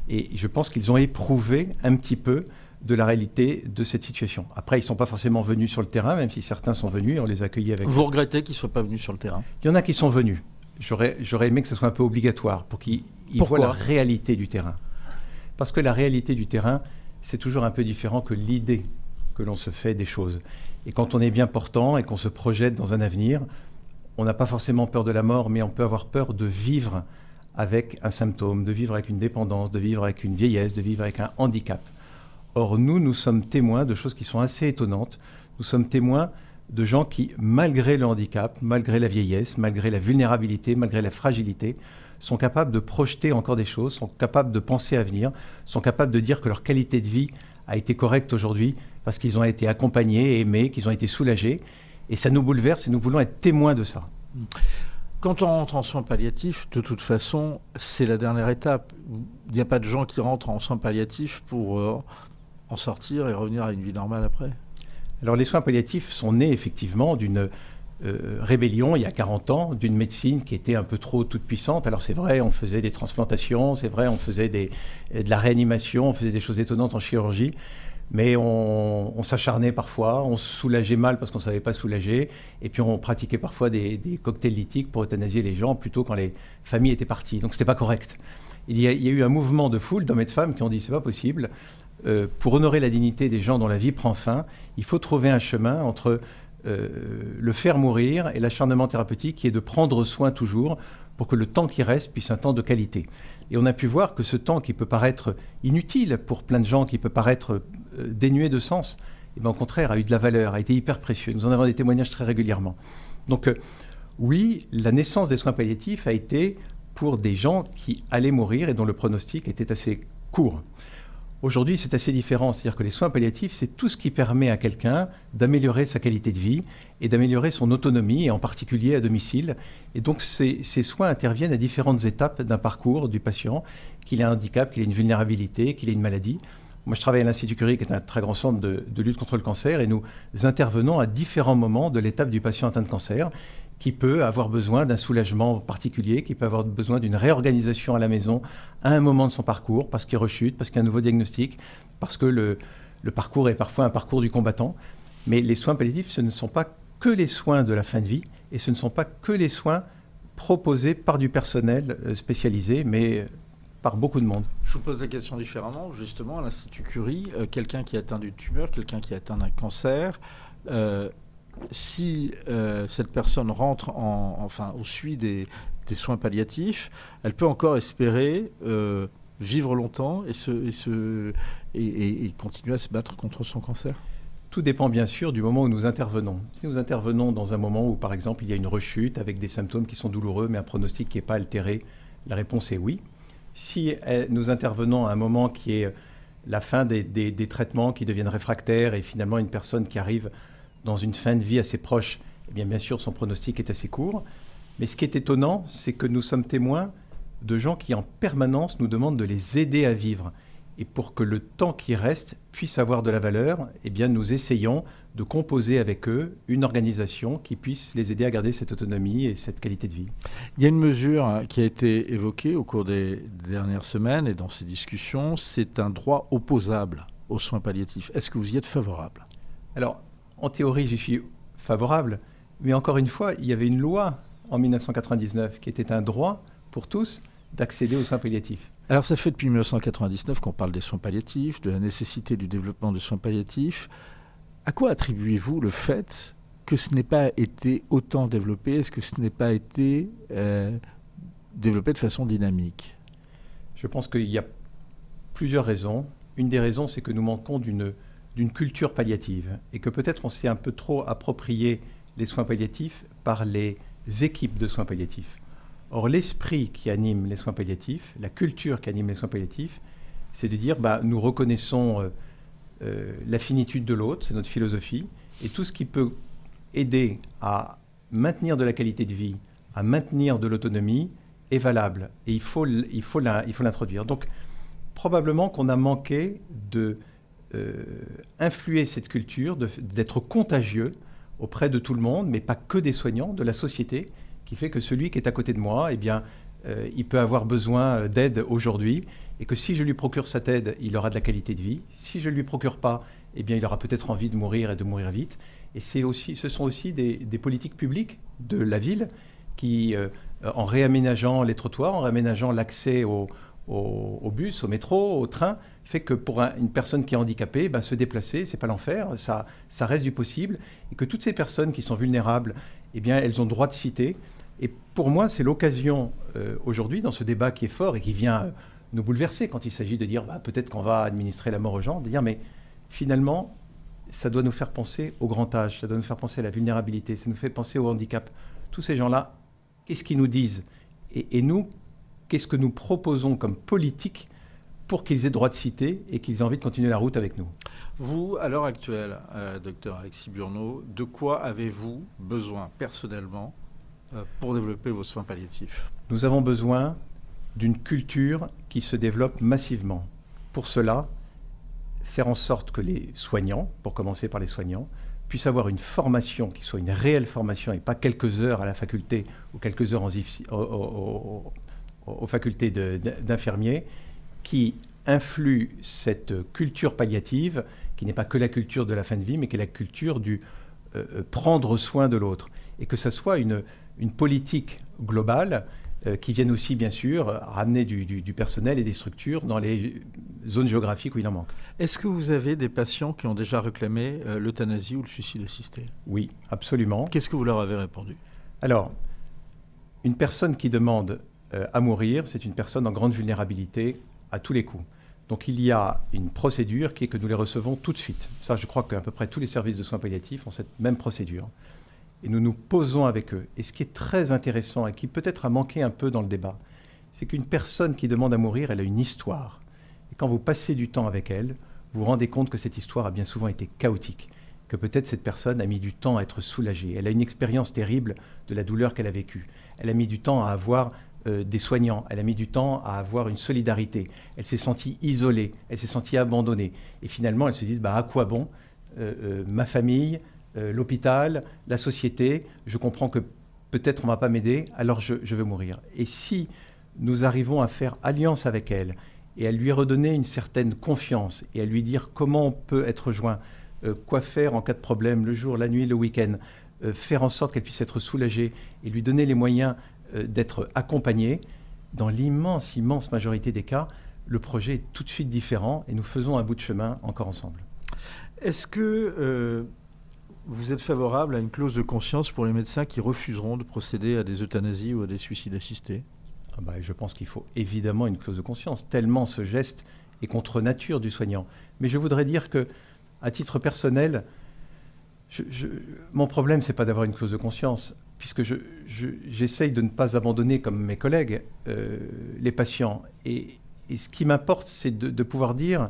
Et je pense qu'ils ont éprouvé un petit peu de la réalité de cette situation. Après, ils ne sont pas forcément venus sur le terrain, même si certains sont venus et on les a accueillis avec... Vous regrettez qu'ils ne soient pas venus sur le terrain? Il y en a qui sont venus. J'aurais aimé que ce soit un peu obligatoire pour qu'ils voient la réalité du terrain. Parce que la réalité du terrain, c'est toujours un peu différent que l'idée que l'on se fait des choses. Et quand on est bien portant et qu'on se projette dans un avenir, on n'a pas forcément peur de la mort, mais on peut avoir peur de vivre avec un symptôme, de vivre avec une dépendance, de vivre avec une vieillesse, de vivre avec un handicap. Or, nous, nous sommes témoins de choses qui sont assez étonnantes. Nous sommes témoins de gens qui, malgré le handicap, malgré la vieillesse, malgré la vulnérabilité, malgré la fragilité, sont capables de projeter encore des choses, sont capables de penser à venir, sont capables de dire que leur qualité de vie a été correcte aujourd'hui parce qu'ils ont été accompagnés, aimés, qu'ils ont été soulagés. Et ça nous bouleverse et nous voulons être témoins de ça. Quand on rentre en soins palliatifs, de toute façon, c'est la dernière étape. Il n'y a pas de gens qui rentrent en soins palliatifs pour euh, en sortir et revenir à une vie normale après. Alors les soins palliatifs sont nés effectivement d'une euh, rébellion il y a 40 ans d'une médecine qui était un peu trop toute puissante. Alors c'est vrai, on faisait des transplantations, c'est vrai, on faisait de la réanimation, on faisait des choses étonnantes en chirurgie. Mais on, s'acharnait parfois, on se soulageait mal parce qu'on ne savait pas soulager, et puis on pratiquait parfois des, cocktails lithiques pour euthanasier les gens plutôt quand les familles étaient parties. Donc ce n'était pas correct. Il y, a, eu un mouvement de foule d'hommes et de femmes qui ont dit c'est pas possible. Euh, pour honorer la dignité des gens dont la vie prend fin, il faut trouver un chemin entre le faire mourir et l'acharnement thérapeutique qui est de prendre soin toujours pour que le temps qui reste puisse un temps de qualité. Et on a pu voir que ce temps qui peut paraître inutile pour plein de gens, qui peut paraître euh, dénué de sens, eh bien, au contraire, a eu de la valeur, a été hyper précieux. Nous en avons des témoignages très régulièrement. Donc, euh, oui, la naissance des soins palliatifs a été pour des gens qui allaient mourir et dont le pronostic était assez court. Aujourd'hui, c'est assez différent. C'est-à-dire que les soins palliatifs, c'est tout ce qui permet à quelqu'un d'améliorer sa qualité de vie et d'améliorer son autonomie, et en particulier à domicile. Et donc, ces, soins interviennent à différentes étapes d'un parcours du patient, qu'il ait un handicap, qu'il ait une vulnérabilité, qu'il ait une maladie. Moi, je travaille à l'Institut Curie, qui est un très grand centre de, de, lutte contre le cancer, et nous intervenons à différents moments de l'étape du patient atteint de cancer qui peut avoir besoin d'un soulagement particulier, qui peut avoir besoin d'une réorganisation à la maison à un moment de son parcours, parce qu'il rechute, parce qu'il y a un nouveau diagnostic, parce que le, parcours est parfois un parcours du combattant. Mais les soins palliatifs, ce ne sont pas que les soins de la fin de vie, et ce ne sont pas que les soins proposés par du personnel euh, spécialisé, mais par beaucoup de monde. Je vous pose la question différemment. Justement, à l'Institut Curie, euh, quelqu'un qui a atteint d'une tumeur, quelqu'un qui a atteint d'un cancer, euh, si euh, cette personne rentre en, enfin, au suit des, soins palliatifs, elle peut encore espérer euh, vivre longtemps et, continuer à se battre contre son cancer tout dépend bien sûr du moment où nous intervenons. Si nous intervenons dans un moment où, par exemple, il y a une rechute avec des symptômes qui sont douloureux, mais un pronostic qui n'est pas altéré, la réponse est oui. Si eh, nous intervenons à un moment qui est la fin des traitements qui deviennent réfractaires et finalement une personne qui arrive dans une fin de vie assez proche, eh bien, bien sûr, son pronostic est assez court. Mais ce qui est étonnant, c'est que nous sommes témoins de gens qui, en permanence, nous demandent de les aider à vivre. Et pour que le temps qui reste puisse avoir de la valeur, eh bien, nous essayons de composer avec eux une organisation qui puisse les aider à garder cette autonomie et cette qualité de vie. Il y a une mesure hein, qui a été évoquée au cours des dernières semaines et dans ces discussions, c'est un droit opposable aux soins palliatifs. Est-ce que vous y êtes favorable? Alors, en théorie, j'y suis favorable. Mais encore une fois, il y avait une loi en 1999 qui était un droit pour tous d'accéder aux soins palliatifs. Alors ça fait depuis 1999 qu'on parle des soins palliatifs, de la nécessité du développement des soins palliatifs. À quoi attribuez-vous le fait que ce n'ait pas été autant développé? Est-ce que ce n'ait pas été euh, développé de façon dynamique? Je pense qu'il y a plusieurs raisons. Une des raisons, c'est que nous manquons d'une d'une culture palliative et que peut-être on s'est un peu trop approprié les soins palliatifs par les équipes de soins palliatifs. Or, l'esprit qui anime les soins palliatifs, la culture qui anime les soins palliatifs, c'est de dire bah, nous reconnaissons euh, euh, la finitude de l'autre, c'est notre philosophie, et tout ce qui peut aider à maintenir de la qualité de vie, à maintenir de l'autonomie, est valable. Et il faut, il faut l'introduire. Donc, probablement qu'on a manqué de influer cette culture, d'être contagieux auprès de tout le monde, mais pas que des soignants, de la société, qui fait que celui qui est à côté de moi, eh bien, euh, il peut avoir besoin d'aide aujourd'hui, et que si je lui procure cette aide, il aura de la qualité de vie. Si je ne lui procure pas, eh bien, il aura peut-être envie de mourir et de mourir vite. Et aussi, ce sont aussi des, politiques publiques de la ville qui, euh, en réaménageant les trottoirs, en réaménageant l'accès au, au, bus, au métro, au train, fait que pour une personne qui est handicapée, ben, se déplacer, c'est pas l'enfer, ça, ça reste du possible, et que toutes ces personnes qui sont vulnérables, eh bien, elles ont droit de citer. Et pour moi, c'est l'occasion euh, aujourd'hui, dans ce débat qui est fort et qui vient euh, nous bouleverser quand il s'agit de dire bah, peut-être qu'on va administrer la mort aux gens, de dire mais finalement, ça doit nous faire penser au grand âge, ça doit nous faire penser à la vulnérabilité, ça nous fait penser au handicap. Tous ces gens-là, qu'est-ce qu'ils nous disent? Et, nous, qu'est-ce que nous proposons comme politique pour qu'ils aient droit de citer et qu'ils aient envie de continuer la route avec nous. Vous, à l'heure actuelle, euh, docteur Alexis Burneau, de quoi avez-vous besoin personnellement euh, pour développer vos soins palliatifs? Nous avons besoin d'une culture qui se développe massivement. Pour cela, faire en sorte que les soignants, pour commencer par les soignants, puissent avoir une formation qui soit une réelle formation et pas quelques heures à la faculté ou quelques heures en, aux facultés d'infirmiers qui influent cette culture palliative qui n'est pas que la culture de la fin de vie, mais qui est la culture du prendre soin de l'autre. Et que ça soit une, une politique globale euh, qui viennent aussi, bien sûr, ramener du, personnel et des structures dans les zones géographiques où il en manque. Est-ce que vous avez des patients qui ont déjà réclamé euh, l'euthanasie ou le suicide assisté? Oui, absolument. Qu'est-ce que vous leur avez répondu? Alors, une personne qui demande euh, à mourir, c'est une personne en grande vulnérabilité à tous les coups. Donc il y a une procédure qui est que nous les recevons tout de suite. Ça, je crois qu'à peu près tous les services de soins palliatifs ont cette même procédure et nous nous posons avec eux. Et ce qui est très intéressant et qui peut-être a manqué un peu dans le débat, c'est qu'une personne qui demande à mourir, elle a une histoire. Et quand vous passez du temps avec elle, vous vous rendez compte que cette histoire a bien souvent été chaotique, que peut-être cette personne a mis du temps à être soulagée. Elle a une expérience terrible de la douleur qu'elle a vécue. Elle a mis du temps à avoir euh, des soignants, elle a mis du temps à avoir une solidarité. Elle s'est sentie isolée, elle s'est sentie abandonnée. Et finalement, elle se dit, bah, à quoi bon euh, euh, ma famille, l'hôpital, la société, je comprends que peut-être on ne va pas m'aider, alors je, je, veux mourir. Et si nous arrivons à faire alliance avec elle et à lui redonner une certaine confiance et à lui dire comment on peut être joint, quoi faire en cas de problème, le jour, la nuit, le week-end, faire en sorte qu'elle puisse être soulagée et lui donner les moyens d'être accompagnée, dans l'immense, immense majorité des cas, le projet est tout de suite différent et nous faisons un bout de chemin encore ensemble. Est-ce que vous êtes favorable à une clause de conscience pour les médecins qui refuseront de procéder à des euthanasies ou à des suicides assistés? Ah bah, Je pense qu'il faut évidemment une clause de conscience, tellement ce geste est contre nature du soignant. Mais je voudrais dire que, à titre personnel, mon problème, c'est pas d'avoir une clause de conscience, puisque j'essaye de ne pas abandonner, comme mes collègues, euh, les patients. Et, ce qui m'importe, c'est de, pouvoir dire,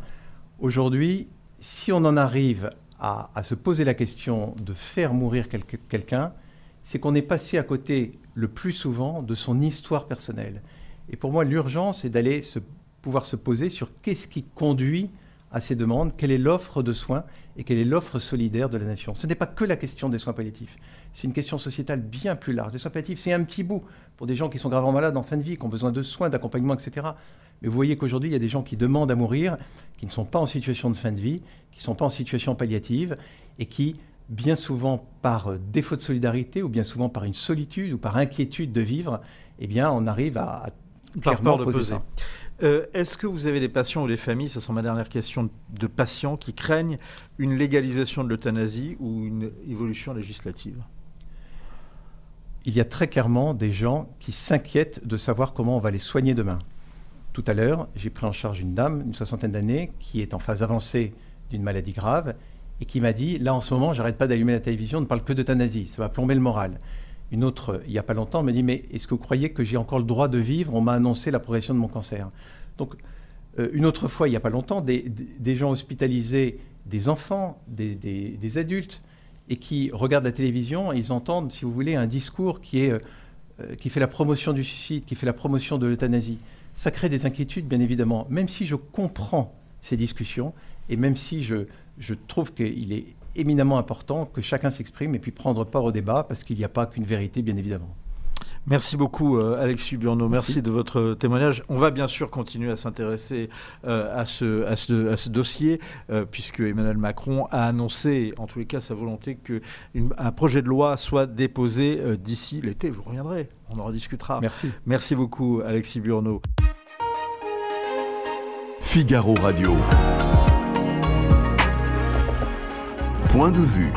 aujourd'hui, si on en arrive à, se poser la question de faire mourir quelqu'un, c'est qu'on est passé à côté le plus souvent de son histoire personnelle. Et pour moi, l'urgence est d'aller pouvoir se poser sur qu'est-ce qui conduit à ces demandes, quelle est l'offre de soins et quelle est l'offre solidaire de la nation. Ce n'est pas que la question des soins palliatifs, c'est une question sociétale bien plus large. Les soins palliatifs, c'est un petit bout pour des gens qui sont gravement malades en fin de vie, qui ont besoin de soins, d'accompagnement, etc. Mais vous voyez qu'aujourd'hui, il y a des gens qui demandent à mourir, qui ne sont pas en situation de fin de vie, qui ne sont pas en situation palliative et qui, bien souvent par défaut de solidarité ou bien souvent par une solitude ou par inquiétude de vivre, eh bien, on arrive à, clairement de poser ça. Euh, est-ce que vous avez des patients ou des familles, ça sera ma dernière question, de patients qui craignent une légalisation de l'euthanasie ou une évolution législative? Il y a très clairement des gens qui s'inquiètent de savoir comment on va les soigner demain. Tout à l'heure, j'ai pris en charge une dame, une soixantaine d'années, qui est en phase avancée d'une maladie grave et qui m'a dit, là en ce moment, j'arrête pas d'allumer la télévision, on ne parle que d'euthanasie, ça va plomber le moral. Une autre, il n'y a pas longtemps, me dit, mais est-ce que vous croyez que j'ai encore le droit de vivre? On m'a annoncé la progression de mon cancer. Donc, euh, une autre fois, il n'y a pas longtemps, des, gens hospitalisés, des enfants, des, adultes, et qui regardent la télévision ils entendent, si vous voulez, un discours qui, est, euh, qui fait la promotion du suicide, qui fait la promotion de l'euthanasie ça crée des inquiétudes, bien évidemment, même si je comprends ces discussions et même si je trouve qu'il est éminemment important que chacun s'exprime et puis prendre part au débat parce qu'il n'y a pas qu'une vérité, bien évidemment. Merci beaucoup, euh, Alexis Burno. Merci. de votre témoignage. On va bien sûr continuer à s'intéresser euh, à, ce, à, ce, à, ce, dossier, euh, puisque Emmanuel Macron a annoncé, en tous les cas, sa volonté qu'un projet de loi soit déposé d'ici l'été. Je vous reviendrai, on en rediscutera. Merci. Merci beaucoup, Alexis Burno. Figaro Radio. Point de vue.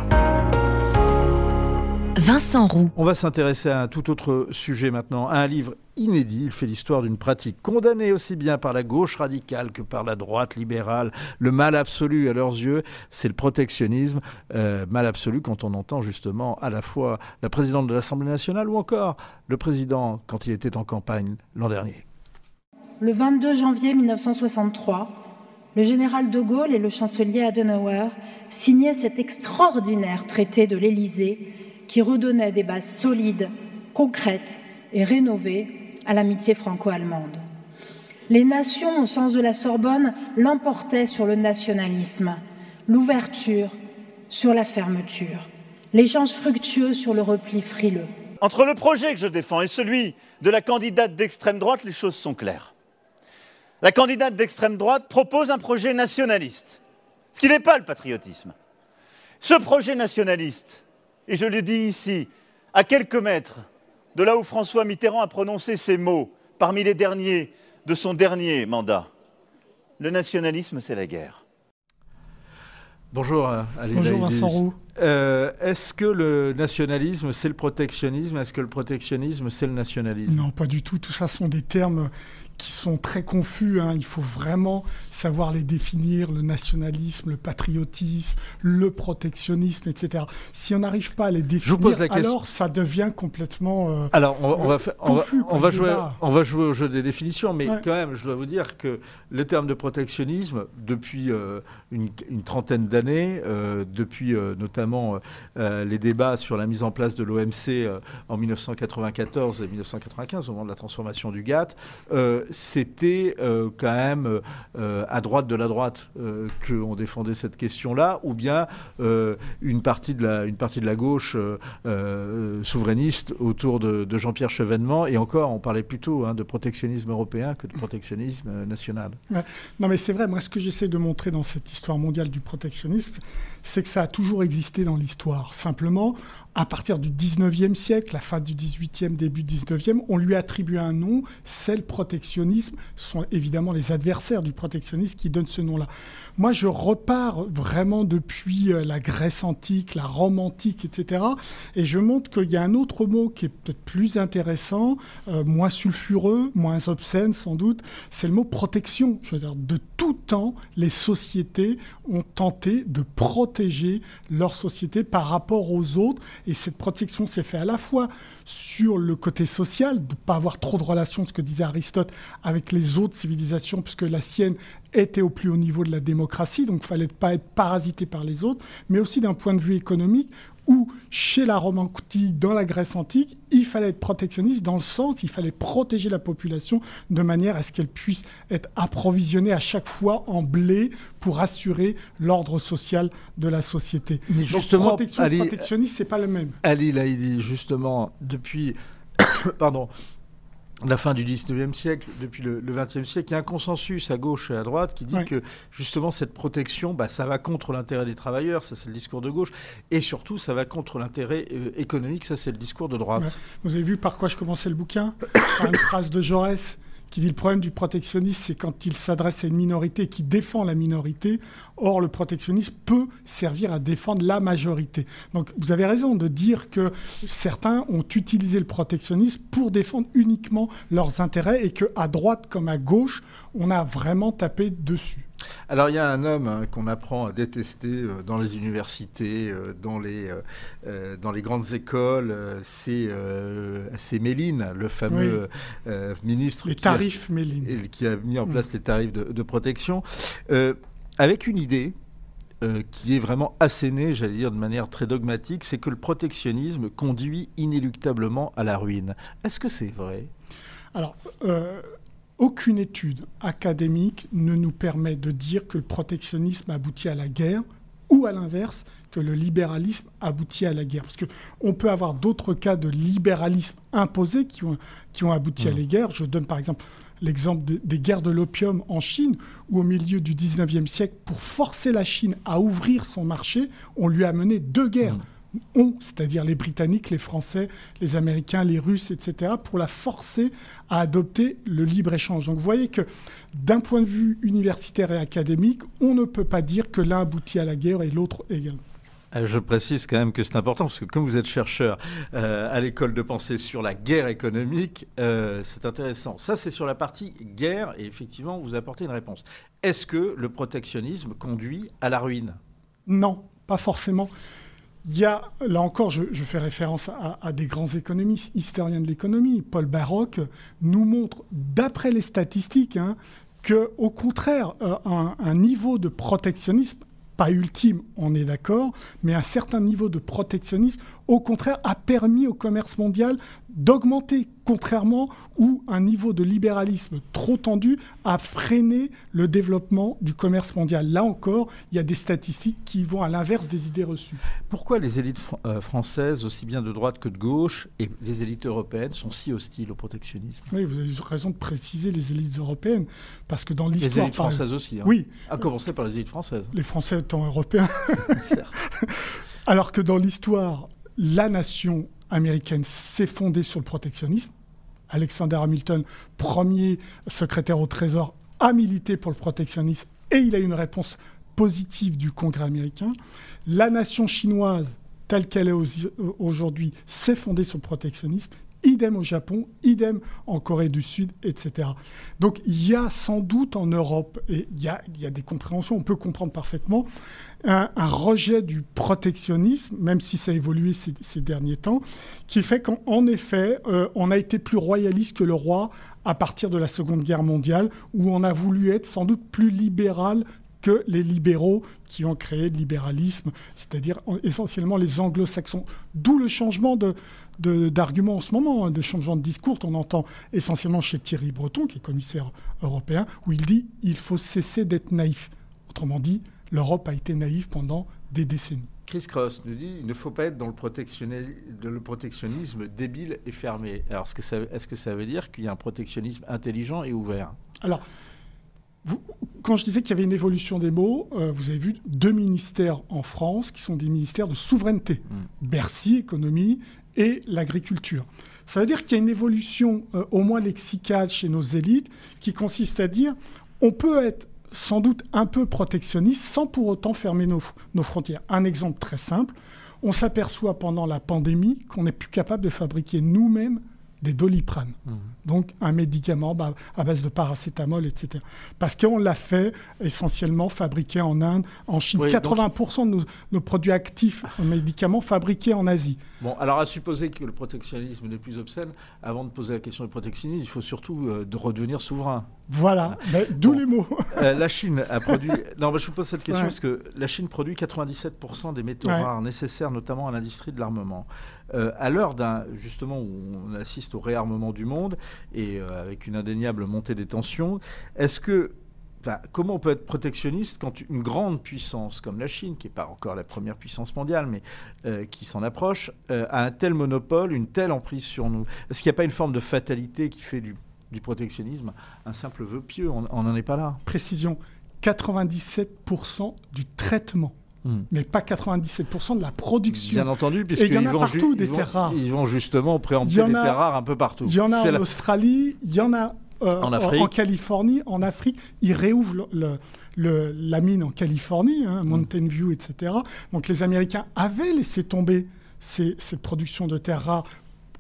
Vincent Roux. On va s'intéresser à un tout autre sujet maintenant, à un livre inédit. Il fait l'histoire d'une pratique condamnée aussi bien par la gauche radicale que par la droite libérale. Le mal absolu à leurs yeux, c'est le protectionnisme. Euh, mal absolu quand on entend justement à la fois la présidente de l'Assemblée nationale ou encore le président quand il était en campagne l'an dernier. Le 22 janvier 1963, le général de Gaulle et le chancelier Adenauer signaient cet extraordinaire traité de l'Élysée qui redonnait des bases solides, concrètes et rénovées à l'amitié franco-allemande. Les nations, au sens de la Sorbonne, l'emportaient sur le nationalisme, l'ouverture sur la fermeture, l'échange fructueux sur le repli frileux. Entre le projet que je défends et celui de la candidate d'extrême droite, les choses sont claires. La candidate d'extrême droite propose un projet nationaliste. Ce qui n'est pas le patriotisme. Ce projet nationaliste, et je le dis ici, à quelques mètres de là où François Mitterrand a prononcé ces mots, parmi les derniers de son dernier mandat, le nationalisme, c'est la guerre. Bonjour, euh, Ali Bonjour. Vincent Roux. Euh, Est-ce que le nationalisme, c'est le protectionnisme? Est-ce que le protectionnisme, c'est le nationalisme? Non, pas du tout. Tout ça sont des termes qui sont très confus. hein. Il faut vraiment savoir les définir, le nationalisme, le patriotisme, le protectionnisme, etc. Si on n'arrive pas à les définir, pose la question. alors ça devient complètement... euh, Alors, on, on va, faire- on, va, confus, on va jouer, débat. on va jouer au jeu des définitions, mais Ouais. quand même, je dois vous dire que le terme de protectionnisme, depuis euh, une, une trentaine d'années, euh, depuis notamment les débats sur la mise en place de l'OMC en 1994 et 1995, au moment de la transformation du GATT, c'était quand même à droite de la droite euh, qu'on défendait cette question-là, ou bien euh, une, partie de la, une partie de la gauche euh, souverainiste autour de, Jean-Pierre Chevènement. Et encore, on parlait plutôt hein, de protectionnisme européen que de protectionnisme national. Non, mais c'est vrai, moi, ce que j'essaie de montrer dans cette histoire mondiale du protectionnisme, c'est que ça a toujours existé dans l'histoire. Simplement, à partir du 19e siècle, la fin du 18e, début du 19e, on lui attribue un nom, c'est le protectionnisme. Ce sont évidemment les adversaires du protectionnisme qui donnent ce nom-là. Moi, je repars vraiment depuis euh, la Grèce antique, la Rome antique, etc. Et je montre qu'il y a un autre mot qui est peut-être plus intéressant, euh, moins sulfureux, moins obscène sans doute, c'est le mot protection. Je veux dire, de tout temps, les sociétés ont tenté de protéger leur société par rapport aux autres. Et cette protection s'est faite à la fois sur le côté social, de ne pas avoir trop de relations, ce que disait Aristote, avec les autres civilisations, puisque la sienne était au plus haut niveau de la démocratie, donc il fallait pas être parasité par les autres, mais aussi d'un point de vue économique, où chez la Rome antique, dans la Grèce antique, il fallait être protectionniste dans le sens, il fallait protéger la population de manière à ce qu'elle puisse être approvisionnée à chaque fois en blé pour assurer l'ordre social de la société. Mais Donc, justement, protection, Ali- protectionniste, c'est pas le même. Ali Laïdi, justement, depuis pardon, la fin du 19e siècle, depuis le, le 20e siècle, il y a un consensus à gauche et à droite qui dit que justement cette protection, bah, ça va contre l'intérêt des travailleurs, ça c'est le discours de gauche, et surtout ça va contre l'intérêt euh, économique, ça c'est le discours de droite. Vous avez vu par quoi je commençais le bouquin? Par une phrase de Jaurès qui dit le problème du protectionnisme, c'est quand il s'adresse à une minorité qui défend la minorité. Or, le protectionnisme peut servir à défendre la majorité. Donc, vous avez raison de dire que certains ont utilisé le protectionnisme pour défendre uniquement leurs intérêts et que à droite comme à gauche, on a vraiment tapé dessus. Alors il y a un homme hein, qu'on apprend à détester euh, dans les universités, euh, dans, les, euh, dans les grandes écoles, c'est c'est Méline, le fameux ministre Les qui a- tarifs, Méline. qui a mis en Mm. place les tarifs de, de protection, avec une idée qui est vraiment assénée, j'allais dire de manière très dogmatique, c'est que le protectionnisme conduit inéluctablement à la ruine. Est-ce que c'est vrai? Alors, aucune étude académique ne nous permet de dire que le protectionnisme aboutit à la guerre ou à l'inverse, que le libéralisme aboutit à la guerre. Parce qu'on peut avoir d'autres cas de libéralisme imposé qui ont, qui ont abouti à Mhm. la guerre. Je donne par exemple l'exemple de- des guerres de l'opium en Chine, où au milieu du 19e siècle, pour forcer la Chine à ouvrir son marché, on lui a mené deux guerres. On, c'est-à-dire les Britanniques, les Français, les Américains, les Russes, etc., pour la forcer à adopter le libre-échange. Donc vous voyez que d'un point de vue universitaire et académique, on ne peut pas dire que l'un aboutit à la guerre et l'autre également. Euh, Je précise quand même que c'est important parce que comme vous êtes chercheur euh, à l'école de pensée sur la guerre économique, euh, c'est intéressant. Ça, c'est sur la partie guerre et effectivement, vous apportez une réponse. Est-ce que le protectionnisme conduit à la ruine? Non, pas forcément. Il y a, là encore, je, fais référence à, des grands économistes, historiens de l'économie. Paul Baroque nous montre, d'après les statistiques, hein, que contraire, euh, un niveau de protectionnisme, pas ultime, on est d'accord, mais un certain niveau de protectionnisme au contraire, a permis au commerce mondial d'augmenter, contrairement où un niveau de libéralisme trop tendu a freiné le développement du commerce mondial. Là encore, il y a des statistiques qui vont à l'inverse des idées reçues. Pourquoi les élites euh, françaises, aussi bien de droite que de gauche, et les élites européennes sont si hostiles au protectionnisme? Oui, vous avez raison de préciser les élites européennes, parce que dans l'histoire... Les élites françaises aussi. Hein. Oui. À commencer par les élites françaises. Les Français étant européens. Certes. Alors que dans l'histoire, la nation américaine s'est fondée sur le protectionnisme. Alexander Hamilton, premier secrétaire au Trésor, a milité pour le protectionnisme et il a eu une réponse positive du Congrès américain. La nation chinoise, telle qu'elle est aujourd'hui, s'est fondée sur le protectionnisme. Idem au Japon, idem en Corée du Sud, etc. Donc il y a sans doute en Europe, et il y a, il y a des compréhensions, on peut comprendre parfaitement, un, rejet du protectionnisme, même si ça a évolué ces, derniers temps, qui fait qu'en effet, euh, on a été plus royaliste que le roi à partir de la Seconde Guerre mondiale, où on a voulu être sans doute plus libéral que les libéraux qui ont créé le libéralisme, c'est-à-dire essentiellement les anglo-saxons. D'où le changement de, d'arguments en ce moment, hein, de changement de discours. On entend essentiellement chez Thierry Breton, qui est commissaire européen, où il dit il faut cesser d'être naïf. Autrement dit, l'Europe a été naïve pendant des décennies. Chris Cross nous dit il ne faut pas être dans le, protectionnisme, débile et fermé. Alors, est-ce que, ça, est-ce que ça veut dire qu'il y a un protectionnisme intelligent et ouvert? Alors, quand je disais qu'il y avait une évolution des mots, euh, vous avez vu deux ministères en France qui sont des ministères de souveraineté hmm. Bercy, économie, et l'agriculture. Ça veut dire qu'il y a une évolution, euh, au moins lexicale, chez nos élites, qui consiste à dire on peut être sans doute un peu protectionniste sans pour autant fermer nos, nos frontières. Un exemple très simple, on s'aperçoit pendant la pandémie qu'on n'est plus capable de fabriquer nous-mêmes des doliprane. Mmh. Donc un médicament bah, à base de paracétamol, etc. Parce qu'on l'a fait essentiellement fabriqué en Inde, en Chine. 80% de nos, produits actifs en médicaments fabriqués en Asie. Bon, alors à supposer que le protectionnisme n'est plus obscène, avant de poser la question du protectionnisme, il faut surtout euh, de redevenir souverain. Voilà, d'où les mots. Euh, la Chine a produit. Non, je vous pose cette question parce que la Chine produit 97% des métaux rares nécessaires, notamment à l'industrie de l'armement. Euh, à l'heure d'un justement où on assiste au réarmement du monde et euh, avec une indéniable montée des tensions, est-ce que comment on peut être protectionniste quand une grande puissance comme la Chine, qui n'est pas encore la première puissance mondiale, mais euh, qui s'en approche, a un tel monopole, une telle emprise sur nous? Est-ce qu'il n'y a pas une forme de fatalité qui fait du, protectionnisme un simple vœu pieux On n'en est pas là. Précision 97% du traitement Hmm. mais pas 97% de la production. Bien entendu, puisqu'ils vont, partout, des terres rares. ils vont justement préempter les terres rares un peu partout. Il y en a en Australie, il y en a euh, en, Californie, en Afrique. Ils réouvrent le, la mine en Californie, hein, hmm. Mountain View, etc. Donc les Américains avaient laissé tomber cette production de terres rares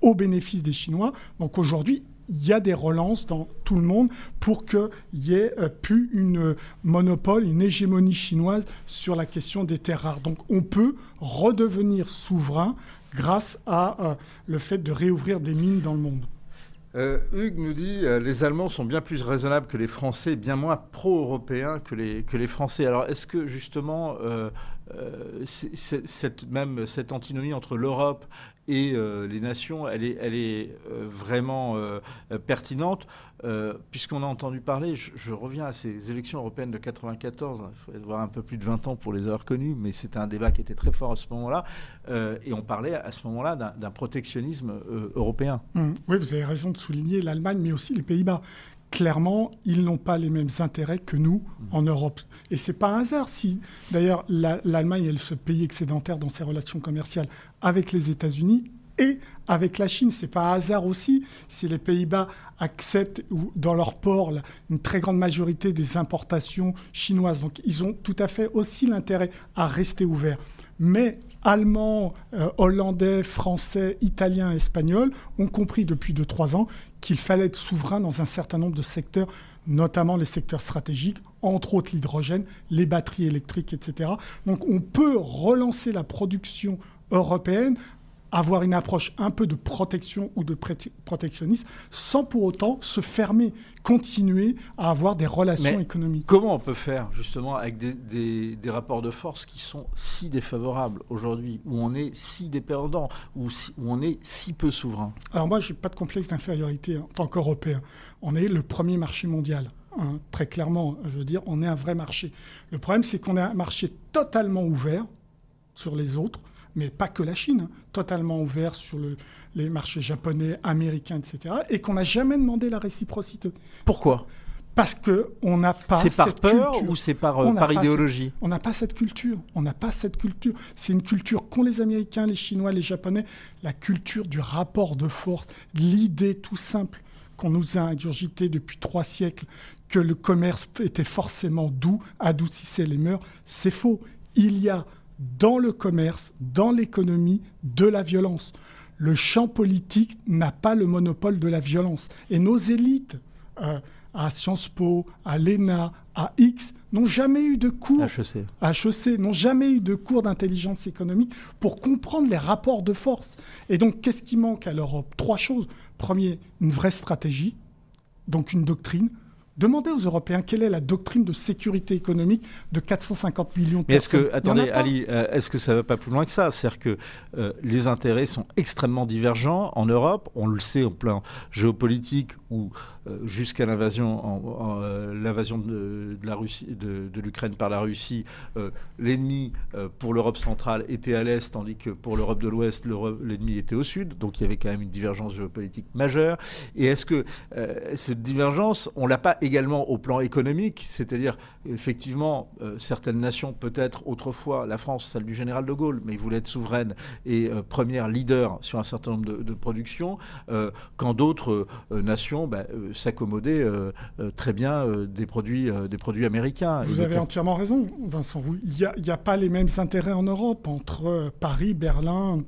au bénéfice des Chinois. Donc aujourd'hui, il y a des relances dans tout le monde pour qu'il y ait euh, plus une monopole, une hégémonie chinoise sur la question des terres rares. Donc on peut redevenir souverain grâce à euh, le fait de réouvrir des mines dans le monde. Euh, Hugues nous dit euh, les Allemands sont bien plus raisonnables que les Français, bien moins pro-européens que les, que les Français. Alors est-ce que justement cette, même cette antinomie entre l'Europe et euh, les nations, elle est, euh, vraiment euh, pertinente, puisqu'on a entendu parler, je, reviens à ces élections européennes de 94, il faut avoir un peu plus de 20 ans pour les avoir connues, mais c'était un débat qui était très fort à ce moment-là, et on parlait à ce moment-là d'un protectionnisme européen. Mmh. Oui, vous avez raison de souligner l'Allemagne, mais aussi les Pays-Bas clairement, ils n'ont pas les mêmes intérêts que nous mmh. en Europe. Et c'est pas un hasard si, d'ailleurs, l'Allemagne est ce pays excédentaire dans ses relations commerciales avec les États-Unis et avec la Chine. C'est pas un hasard aussi si les Pays-Bas acceptent ou dans leur port une très grande majorité des importations chinoises. Donc ils ont tout à fait aussi l'intérêt à rester ouverts. Mais Allemands, euh, Hollandais, Français, Italiens, Espagnols ont compris depuis 2-3 ans qu'il fallait être souverain dans un certain nombre de secteurs, notamment les secteurs stratégiques, entre autres l'hydrogène, les batteries électriques, etc. Donc on peut relancer la production européenne avoir une approche un peu de protection ou de protectionnisme sans pour autant se fermer, continuer à avoir des relations économiques. Comment on peut faire justement avec des, rapports de force qui sont si défavorables aujourd'hui, où on est si dépendant, où, où on est si peu souverain? Alors moi, je n'ai pas de complexe d'infériorité en tant qu'Européen. On est le premier marché mondial. Hein, très clairement, je veux dire, on est un vrai marché. Le problème, c'est qu'on est un marché totalement ouvert sur les autres, mais pas que la Chine, hein, totalement ouvert sur les marchés japonais, américains, etc., et qu'on n'a jamais demandé la réciprocité. Pourquoi? Parce qu'on n'a pas C'est par peur ou c'est par, euh, par idéologie? On n'a pas cette culture. On n'a pas cette culture. C'est une culture qu'ont les Américains, les Chinois, les Japonais. La culture du rapport de force, l'idée tout simple qu'on nous a ingurgité depuis trois siècles que le commerce était forcément doux, adoucissait les mœurs, c'est faux. Il y a dans le commerce, dans l'économie, de la violence. Le champ politique n'a pas le monopole de la violence. Et nos élites, euh, à Sciences Po, à l'ENA, à X, n'ont jamais eu de cours HEC. n'ont jamais eu de cours d'intelligence économique pour comprendre les rapports de force. Et donc, qu'est-ce qui manque à l'Europe? Trois choses. Premier, une vraie stratégie, donc une doctrine. Demandez aux Européens quelle est la doctrine de sécurité économique de 450 millions de Mais est-ce que, attendez, Ali, euh, est-ce que ça ne va pas plus loin que ça? C'est-à-dire que euh, les intérêts sont extrêmement divergents en Europe. On le sait au plan géopolitique où jusqu'à l'invasion, euh, de, la Russie, de, l'Ukraine par la Russie, euh, l'ennemi pour l'Europe centrale était à l'est, tandis que pour l'Europe de l'Ouest, l'ennemi était au sud. Donc il y avait quand même une divergence géopolitique majeure. Et est-ce que cette divergence, on l'a pas également au plan économique, c'est-à-dire effectivement certaines nations, peut-être autrefois la France, celle du général de Gaulle, mais il voulait être souveraine et première leader sur un certain nombre de, productions, quand d'autres nations ben, s'accommoder euh, euh, très bien euh, des, produits, des produits américains. Vous avez entièrement raison, Vincent. Il n'y a, a, pas les mêmes intérêts en Europe entre Paris, Berlin,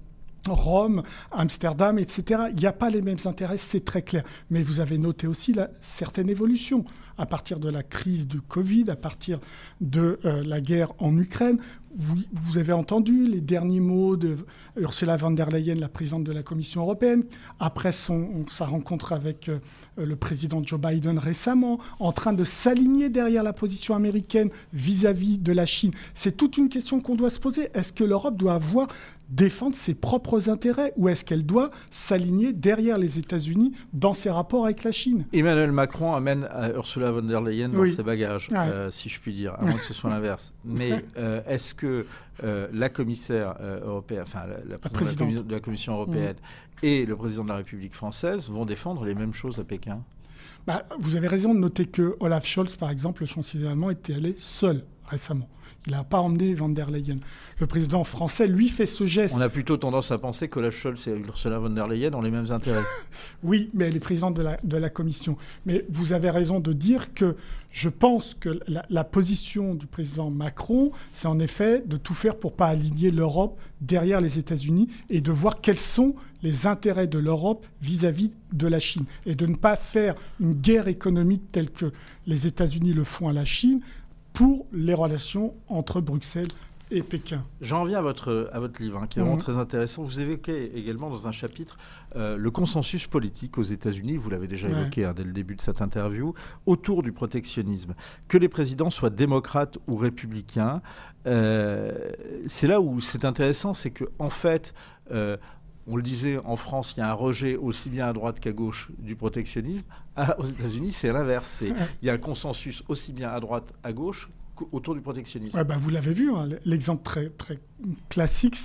Rome, Amsterdam, etc. Il n'y a pas les mêmes intérêts, c'est très clair. Mais vous avez noté aussi la, certaines évolutions à partir de la crise du Covid, à partir de la guerre en Ukraine. Vous, avez entendu les derniers mots de Ursula von der Leyen, la présidente de la Commission européenne, après sa rencontre avec euh, le président Joe Biden récemment, en train de s'aligner derrière la position américaine vis-à-vis de la Chine. C'est toute une question qu'on doit se poser. Est-ce que l'Europe doit avoir défendre ses propres intérêts ou est-ce qu'elle doit s'aligner derrière les États-Unis dans ses rapports avec la Chine? Emmanuel Macron amène Ursula von der Leyen dans ses bagages, euh, si je puis dire, à moins que ce soit l'inverse. Mais euh, est-ce que la commissaire européenne, enfin la, présidente de la Commission européenne et le président de la République française vont défendre les mêmes choses à Pékin? Bah, Vous avez raison de noter que Olaf Scholz, par exemple, le chancelier allemand, était allé seul récemment. Il n'a pas emmené Van der Leyen. Le président français, lui, fait ce geste. On a plutôt tendance à penser que la Scholz et Ursula von der Leyen ont les mêmes intérêts. oui, mais elle est présidente de la, de la Commission. Mais vous avez raison de dire que je pense que la, position du président Macron, c'est en effet de tout faire pour pas aligner l'Europe derrière les États-Unis et de voir quels sont les intérêts de l'Europe vis-à-vis de la Chine. Et de ne pas faire une guerre économique telle que les États-Unis le font à la Chine pour les relations entre Bruxelles et Pékin. J'en viens à votre, à votre livre, hein, qui est vraiment mhm. très intéressant. Vous évoquez également dans un chapitre euh, le consensus politique aux États-Unis, vous l'avez déjà évoqué hein, dès le début de cette interview, autour du protectionnisme. Que les présidents soient démocrates ou républicains, euh, c'est là où c'est intéressant, c'est qu'en en fait, euh, on le disait, en France, il y a un rejet aussi bien à droite qu'à gauche du protectionnisme. aux États-Unis, c'est l'inverse. Il y a un consensus aussi bien à droite, à gauche autour du protectionnisme. bah, vous l'avez vu, hein, l'exemple très, très classique,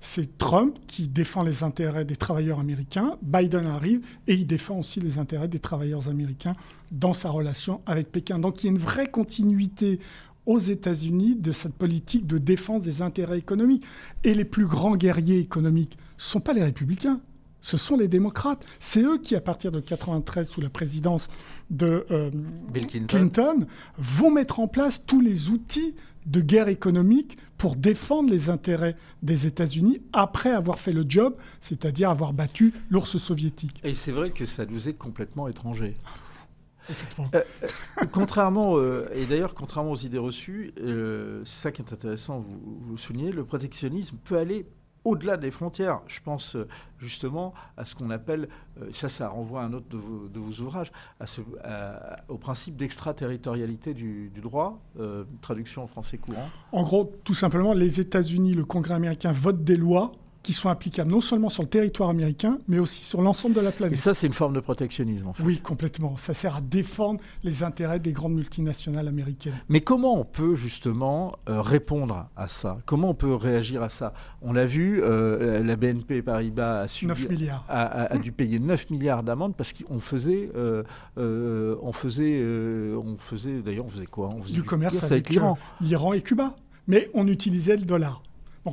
c'est Trump qui défend les intérêts des travailleurs américains, Biden arrive et il défend aussi les intérêts des travailleurs américains dans sa relation avec Pékin. Donc il y a une vraie continuité aux États-Unis de cette politique de défense des intérêts économiques. Et les plus grands guerriers économiques ne sont pas les républicains, ce sont les démocrates. C'est eux qui, à partir de 93, sous la présidence de euh, Bill Clinton. vont mettre en place tous les outils de guerre économique pour défendre les intérêts des États-Unis après avoir fait le job, c'est-à-dire avoir battu l'ours soviétique. Et c'est vrai que ça nous est complètement étranger. Euh, contrairement, euh, et d'ailleurs, contrairement aux idées reçues, c'est ça qui est intéressant, vous, vous soulignez, le protectionnisme peut aller au-delà des frontières. Je pense euh, justement à ce qu'on appelle, euh, ça, ça renvoie à un autre de vos, ouvrages, au principe d'extraterritorialité du, droit, euh, traduction en français courant. En gros, tout simplement, les États-Unis, le Congrès américain votent des lois qui sont applicables non seulement sur le territoire américain, mais aussi sur l'ensemble de la planète. Et ça, c'est une forme de protectionnisme, en fait. Oui, complètement. Ça sert à défendre les intérêts des grandes multinationales américaines. Mais comment on peut justement euh, répondre à ça? Comment on peut réagir à ça? On l'a vu, euh, la BNP Paribas a, subi, 9 milliards. A, dû payer 9 milliards d'amendes parce qu'on faisait, euh, on faisait, on faisait, d'ailleurs, on faisait quoi? On faisait du, commerce avec l'Iran, l'Iran et Cuba. Mais on utilisait le dollar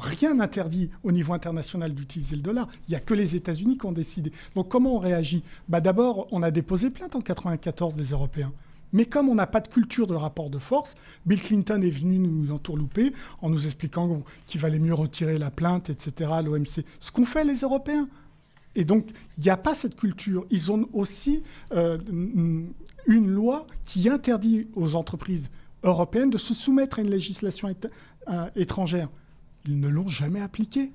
rien n'interdit au niveau international d'utiliser le dollar. Il n'y a que les États-Unis qui ont décidé. Donc comment on réagit? Bah, D'abord, on a déposé plainte en 1994, les Européens. Mais comme on n'a pas de culture de rapport de force, Bill Clinton est venu nous entourlouper en nous expliquant qu'il valait mieux retirer la plainte, etc., à l'OMC. Ce qu'ont fait les Européens. Et donc, il n'y a pas cette culture. Ils ont aussi euh, une loi qui interdit aux entreprises européennes de se soumettre à une législation étrangère. Ils ne l'ont jamais appliqué.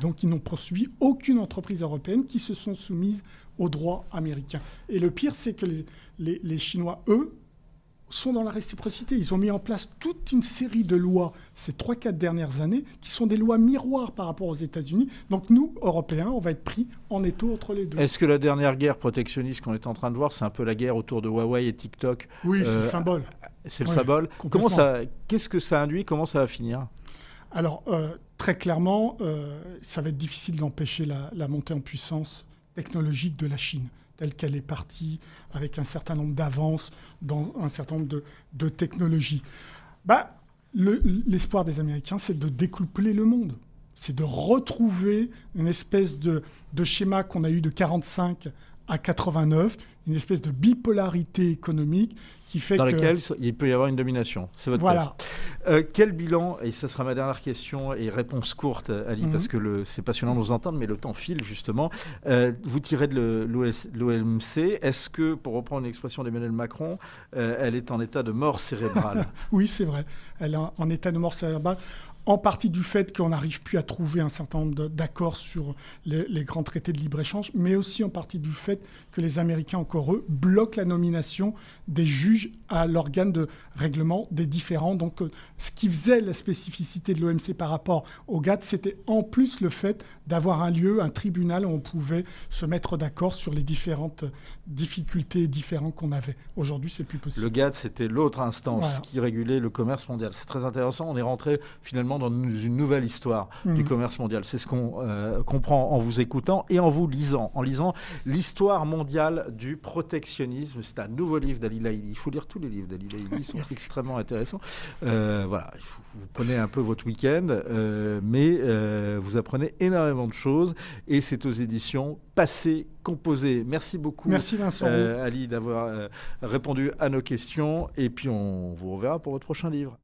Donc ils n'ont poursuivi aucune entreprise européenne qui se sont soumises aux droits américains. Et le pire, c'est que les, Chinois, eux, sont dans la réciprocité. Ils ont mis en place toute une série de lois ces 3-4 dernières années qui sont des lois miroirs par rapport aux États-Unis. Donc nous, Européens, on va être pris en étau entre les deux. Est-ce que la dernière guerre protectionniste qu'on est en train de voir, c'est un peu la guerre autour de Huawei et TikTok Oui, c'est le euh, symbole. C'est le symbole. Comment ça, qu'est-ce que ça induit? Comment ça va finir? Alors, euh, très clairement, euh, ça va être difficile d'empêcher la, montée en puissance technologique de la Chine, telle qu'elle est partie, avec un certain nombre d'avances dans un certain nombre de, technologies. Bah, l'espoir des Américains, c'est de découpler le monde. C'est de retrouver une espèce de, de schéma qu'on a eu de 45 à 89, une espèce de bipolarité économique qui fait dans que... laquelle il peut y avoir une domination. C'est votre voilà. Euh, quel bilan, et ça sera ma dernière question et réponse courte, Ali, mhm. parce que c'est passionnant de vous entendre, mais le temps file justement. Euh, vous tirez de l'OMC. Est-ce que, pour reprendre une expression d'Emmanuel Macron, euh, elle est en état de mort cérébrale? Oui, c'est vrai. Elle est en état de mort cérébrale en partie du fait qu'on n'arrive plus à trouver un certain nombre d'accords sur les, grands traités de libre-échange, mais aussi en partie du fait que les Américains, encore eux, bloquent la nomination des juges à l'organe de règlement des différends. Donc, euh, ce qui faisait la spécificité de l'OMC par rapport au GATT, c'était en plus le fait d'avoir un lieu, un tribunal où on pouvait se mettre d'accord sur les différentes difficultés et différends qu'on avait. Aujourd'hui, c'est plus possible. Le GATT, c'était l'autre instance qui régulait le commerce mondial. C'est très intéressant. On est rentré finalement dans une nouvelle histoire du mmh. commerce mondial. C'est ce qu'on euh, comprend en vous écoutant et en vous lisant. En lisant l'histoire mondiale du protectionnisme. C'est un nouveau livre d'Ali Laïdi. Il faut lire tous les livres d'Ali Laïdi. Ils sont extrêmement intéressants. Euh, voilà, vous prenez un peu votre week-end, euh, mais vous apprenez énormément de choses. Et c'est aux éditions Passé Composé. Merci beaucoup, Merci Vincent. Ali, d'avoir répondu à nos questions. Et puis on vous reverra pour votre prochain livre.